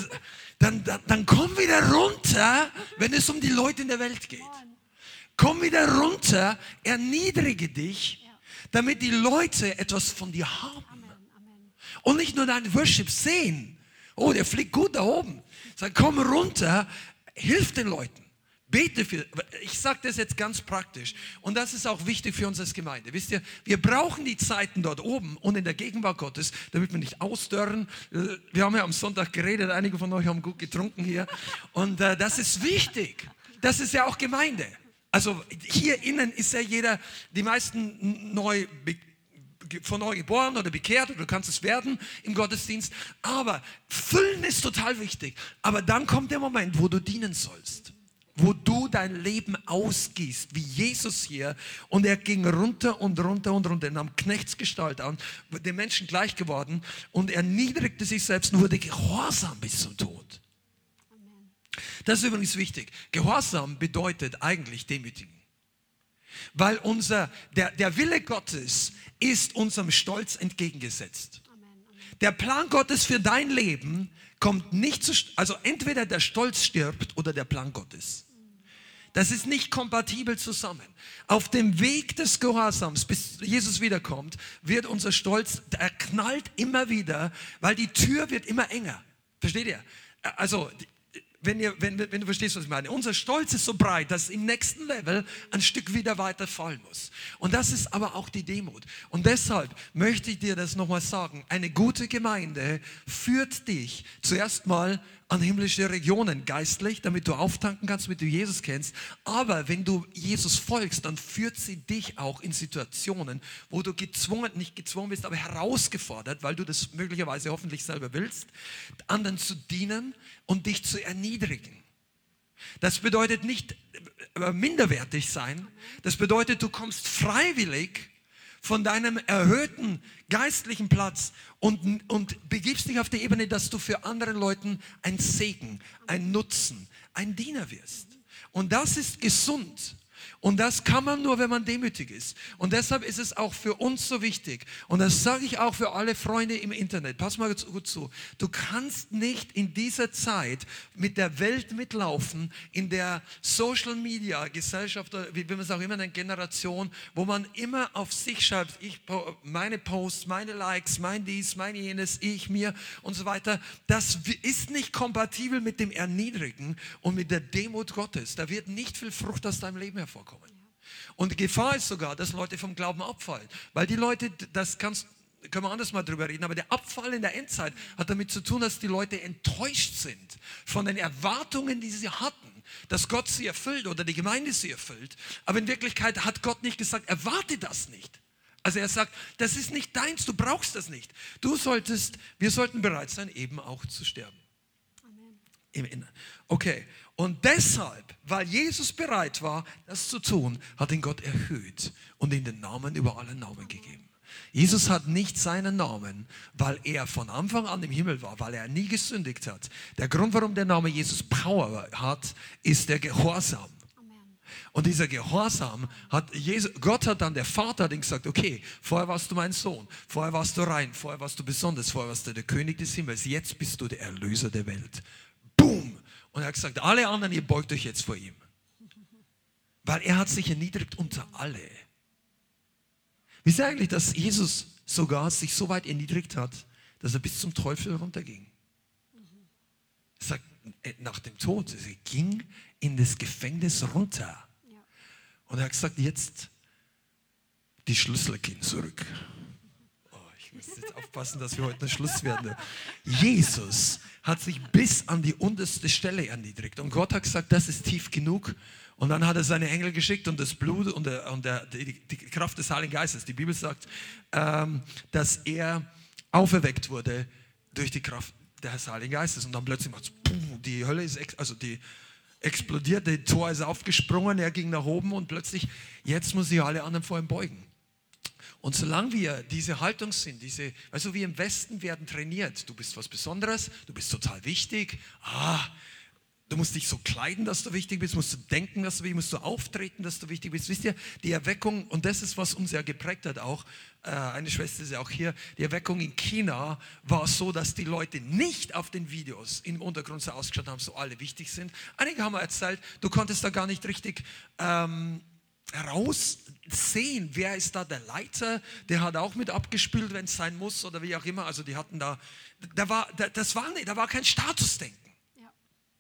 dann, dann, dann komm wieder runter, wenn es um die Leute in der Welt geht. Komm wieder runter, erniedrige dich, damit die Leute etwas von dir haben. Und nicht nur deinen Worship sehen. Oh, der fliegt gut da oben. Sag, komm runter, hilf den Leuten. Bete für, ich sage das jetzt ganz praktisch und das ist auch wichtig für uns als Gemeinde. Wisst ihr, wir brauchen die Zeiten dort oben und in der Gegenwart Gottes, damit wir nicht ausdörren. Wir haben ja am Sonntag geredet, einige von euch haben gut getrunken hier und äh, das ist wichtig. Das ist ja auch Gemeinde. Also hier innen ist ja jeder, die meisten neu von neu geboren oder bekehrt oder du kannst es werden im Gottesdienst. Aber füllen ist total wichtig. Aber dann kommt der Moment, wo du dienen sollst. Wo du dein Leben ausgießt, wie Jesus hier. Und er ging runter und runter und runter, nahm Knechtsgestalt an, den Menschen gleich geworden und erniedrigte sich selbst und wurde gehorsam bis zum Tod. Das ist übrigens wichtig. Gehorsam bedeutet eigentlich demütigen. Weil unser, der, der Wille Gottes ist unserem Stolz entgegengesetzt. Der Plan Gottes für dein Leben kommt nicht zu, also entweder der Stolz stirbt oder der Plan Gottes. Das ist nicht kompatibel zusammen. Auf dem Weg des Gehorsams, bis Jesus wiederkommt, wird unser Stolz, er knallt immer wieder, weil die Tür wird immer enger. Versteht ihr? Also wenn, ihr, wenn, wenn du verstehst, was ich meine. Unser Stolz ist so breit, dass im nächsten Level ein Stück wieder weiter fallen muss. Und das ist aber auch die Demut. Und deshalb möchte ich dir das nochmal sagen. Eine gute Gemeinde führt dich zuerst mal an himmlische Regionen geistlich, damit du auftanken kannst, damit du Jesus kennst. Aber wenn du Jesus folgst, dann führt sie dich auch in Situationen, wo du gezwungen, nicht gezwungen bist, aber herausgefordert, weil du das möglicherweise hoffentlich selber willst, anderen zu dienen und dich zu erniedrigen. Das bedeutet nicht äh, minderwertig sein. Das bedeutet, du kommst freiwillig von deinem erhöhten geistlichen Platz und, und begibst dich auf die Ebene, dass du für andere Leuten ein Segen, ein Nutzen, ein Diener wirst. Und das ist gesund. Und das kann man nur, wenn man demütig ist. Und deshalb ist es auch für uns so wichtig. Und das sage ich auch für alle Freunde im Internet. Pass mal gut zu. Du kannst nicht in dieser Zeit mit der Welt mitlaufen, in der Social Media Gesellschaft, wie man es auch immer nennt, Generation, wo man immer auf sich schreibt, ich, meine Posts, meine Likes, mein dies, mein jenes, ich, mir und so weiter. Das ist nicht kompatibel mit dem Erniedrigen und mit der Demut Gottes. Da wird nicht viel Frucht aus deinem Leben hervorkommen. Und die Gefahr ist sogar, dass Leute vom Glauben abfallen. Weil die Leute, das kannst, können wir anders mal drüber reden, aber der Abfall in der Endzeit hat damit zu tun, dass die Leute enttäuscht sind von den Erwartungen, die sie hatten, dass Gott sie erfüllt oder die Gemeinde sie erfüllt. Aber in Wirklichkeit hat Gott nicht gesagt, erwarte das nicht. Also er sagt, das ist nicht deins, du brauchst das nicht. Du solltest, wir sollten bereit sein, eben auch zu sterben. Amen. Okay, und deshalb, weil Jesus bereit war, das zu tun, hat ihn Gott erhöht und ihm den Namen über alle Namen gegeben. Jesus hat nicht seinen Namen, weil er von Anfang an im Himmel war, weil er nie gesündigt hat. Der Grund, warum der Name Jesus Power hat, ist der Gehorsam. Und dieser Gehorsam hat Jesus, Gott hat dann, der Vater hat ihm gesagt, okay, vorher warst du mein Sohn, vorher warst du rein, vorher warst du besonders, vorher warst du der König des Himmels, jetzt bist du der Erlöser der Welt. Boom! Und er hat gesagt, alle anderen, ihr beugt euch jetzt vor ihm. Weil er hat sich erniedrigt unter alle. Wisst ihr eigentlich, dass Jesus sogar sich so weit erniedrigt hat, dass er bis zum Teufel runterging? Er sagt, äh, nach dem Tod, er ging in das Gefängnis runter. Und er hat gesagt, jetzt die Schlüssel gehen zurück. Oh, ich muss jetzt aufpassen, dass wir heute einen Schluss werden. Jesus hat sich bis an die unterste Stelle erniedrigt. Und Gott hat gesagt, das ist tief genug. Und dann hat er seine Engel geschickt und das Blut und, der, und der, die, die, Kraft des Heiligen Geistes. Die Bibel sagt, ähm, dass er auferweckt wurde durch die Kraft des Heiligen Geistes. Und dann plötzlich macht es, die Hölle ist, also die explodiert, das Tor ist aufgesprungen, er ging nach oben und plötzlich, jetzt muss sich alle anderen vor ihm beugen. Und solange wir diese Haltung sind, diese, also wir im Westen werden trainiert, du bist was Besonderes, du bist total wichtig, ah, du musst dich so kleiden, dass du wichtig bist, musst du denken, dass du wichtig bist, musst du auftreten, dass du wichtig bist. Wisst ihr, die Erweckung, und das ist, was uns ja geprägt hat auch, äh, eine Schwester ist ja auch hier, die Erweckung in China war so, dass die Leute nicht auf den Videos im Untergrund so ausgeschaut haben, so alle wichtig sind. Einige haben erzählt, du konntest da gar nicht richtig... Ähm, heraussehen, wer ist da der Leiter, der hat auch mit abgespielt, wenn es sein muss oder wie auch immer. Also die hatten da, da war, das war nicht, da war kein Statusdenken. Ja.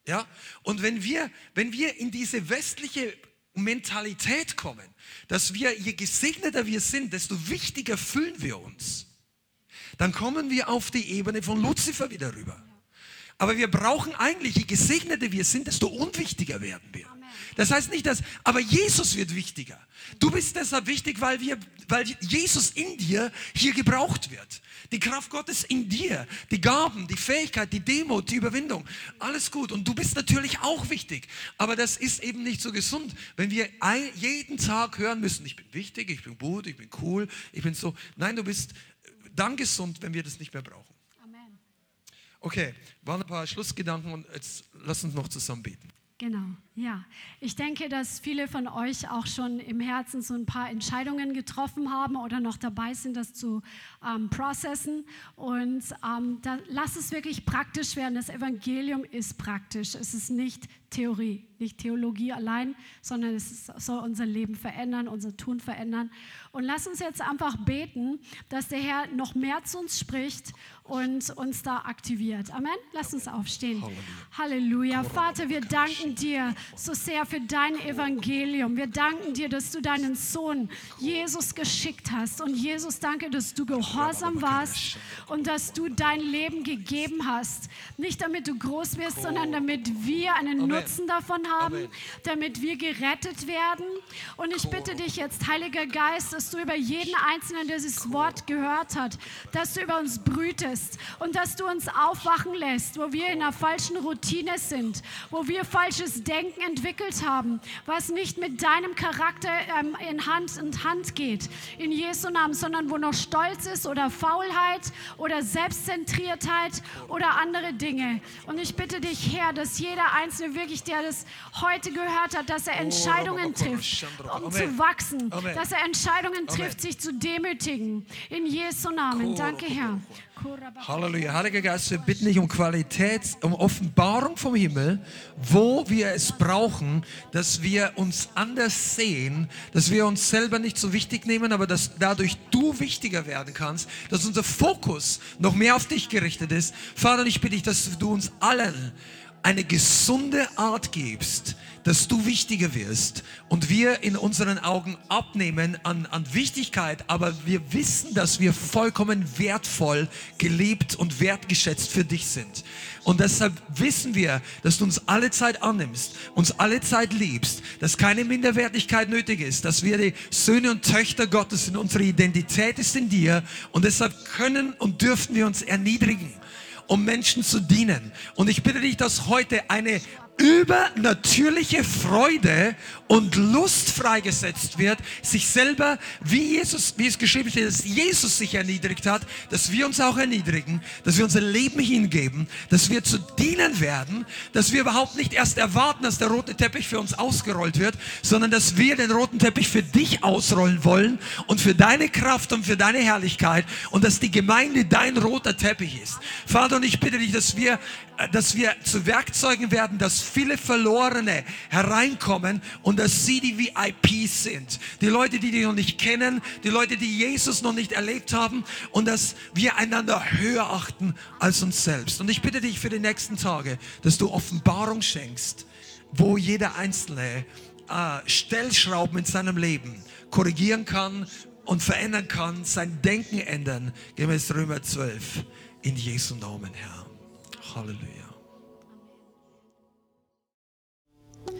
ja. Und wenn wir, wenn wir in diese westliche Mentalität kommen, dass wir, je gesegneter wir sind, desto wichtiger fühlen wir uns, dann kommen wir auf die Ebene von Luzifer wieder rüber. Aber wir brauchen eigentlich, je gesegneter wir sind, desto unwichtiger werden wir. Das heißt nicht, dass, aber Jesus wird wichtiger. Du bist deshalb wichtig, weil, wir, weil Jesus in dir hier gebraucht wird. Die Kraft Gottes in dir, die Gaben, die Fähigkeit, die Demut, die Überwindung, alles gut. Und du bist natürlich auch wichtig. Aber das ist eben nicht so gesund, wenn wir jeden Tag hören müssen, ich bin wichtig, ich bin gut, ich bin cool, ich bin so. Nein, du bist dann gesund, wenn wir das nicht mehr brauchen. Okay, waren ein paar Schlussgedanken und jetzt lass uns noch zusammen beten. Genau. Ja, ich denke, dass viele von euch auch schon im Herzen so ein paar Entscheidungen getroffen haben oder noch dabei sind, das zu ähm, processen. Und ähm, da, lass es wirklich praktisch werden. Das Evangelium ist praktisch. Es ist nicht Theorie, nicht Theologie allein, sondern es soll unser Leben verändern, unser Tun verändern. Und lass uns jetzt einfach beten, dass der Herr noch mehr zu uns spricht und uns da aktiviert. Amen. Lass uns aufstehen. Halleluja. Halleluja. Vater, wir danken dir so sehr für dein Evangelium. Wir danken dir, dass du deinen Sohn Jesus geschickt hast. Und Jesus, danke, dass du gehorsam warst und dass du dein Leben gegeben hast. Nicht damit du groß wirst, sondern damit wir einen Nutzen davon haben, damit wir gerettet werden. Und ich bitte dich jetzt, Heiliger Geist, dass du über jeden Einzelnen, der dieses Wort gehört hat, dass du über uns brütest und dass du uns aufwachen lässt, wo wir in einer falschen Routine sind, wo wir falsches Denken entwickelt haben, was nicht mit deinem Charakter ähm, in Hand und Hand geht, in Jesu Namen, sondern wo noch Stolz ist oder Faulheit oder Selbstzentriertheit oder andere Dinge. Und ich bitte dich, Herr, dass jeder Einzelne wirklich wirklich, der das heute gehört hat, dass er Entscheidungen trifft, um zu wachsen, dass er Entscheidungen trifft, sich zu demütigen. In Jesu Namen. Danke, Herr. Halleluja. Heiliger Geist, wir bitten dich um Qualität, um Offenbarung vom Himmel, wo wir es brauchen, dass wir uns anders sehen, dass wir uns selber nicht so wichtig nehmen, aber dass dadurch du wichtiger werden kannst, dass unser Fokus noch mehr auf dich gerichtet ist. Vater, ich bitte dich, dass du uns allen eine gesunde Art gibst, dass du wichtiger wirst und wir in unseren Augen abnehmen an, an Wichtigkeit, aber wir wissen, dass wir vollkommen wertvoll gelebt und wertgeschätzt für dich sind. Und deshalb wissen wir, dass du uns alle Zeit annimmst, uns alle Zeit liebst, dass keine Minderwertigkeit nötig ist, dass wir die Söhne und Töchter Gottes sind, unsere Identität ist in dir und deshalb können und dürfen wir uns erniedrigen um Menschen zu dienen. Und ich bitte dich, dass heute eine übernatürliche Freude und Lust freigesetzt wird, sich selber, wie Jesus, wie es geschrieben steht, dass Jesus sich erniedrigt hat, dass wir uns auch erniedrigen, dass wir unser Leben hingeben, dass wir zu dienen werden, dass wir überhaupt nicht erst erwarten, dass der rote Teppich für uns ausgerollt wird, sondern dass wir den roten Teppich für dich ausrollen wollen und für deine Kraft und für deine Herrlichkeit und dass die Gemeinde dein roter Teppich ist. Vater, und ich bitte dich, dass wir dass wir zu Werkzeugen werden, dass viele Verlorene hereinkommen und dass sie die VIPs sind. Die Leute, die dich noch nicht kennen, die Leute, die Jesus noch nicht erlebt haben und dass wir einander höher achten als uns selbst. Und ich bitte dich für die nächsten Tage, dass du Offenbarung schenkst, wo jeder Einzelne äh, Stellschrauben in seinem Leben korrigieren kann und verändern kann, sein Denken ändern, gemäß Römer 12. In Jesu Namen, Herr. Halleluja.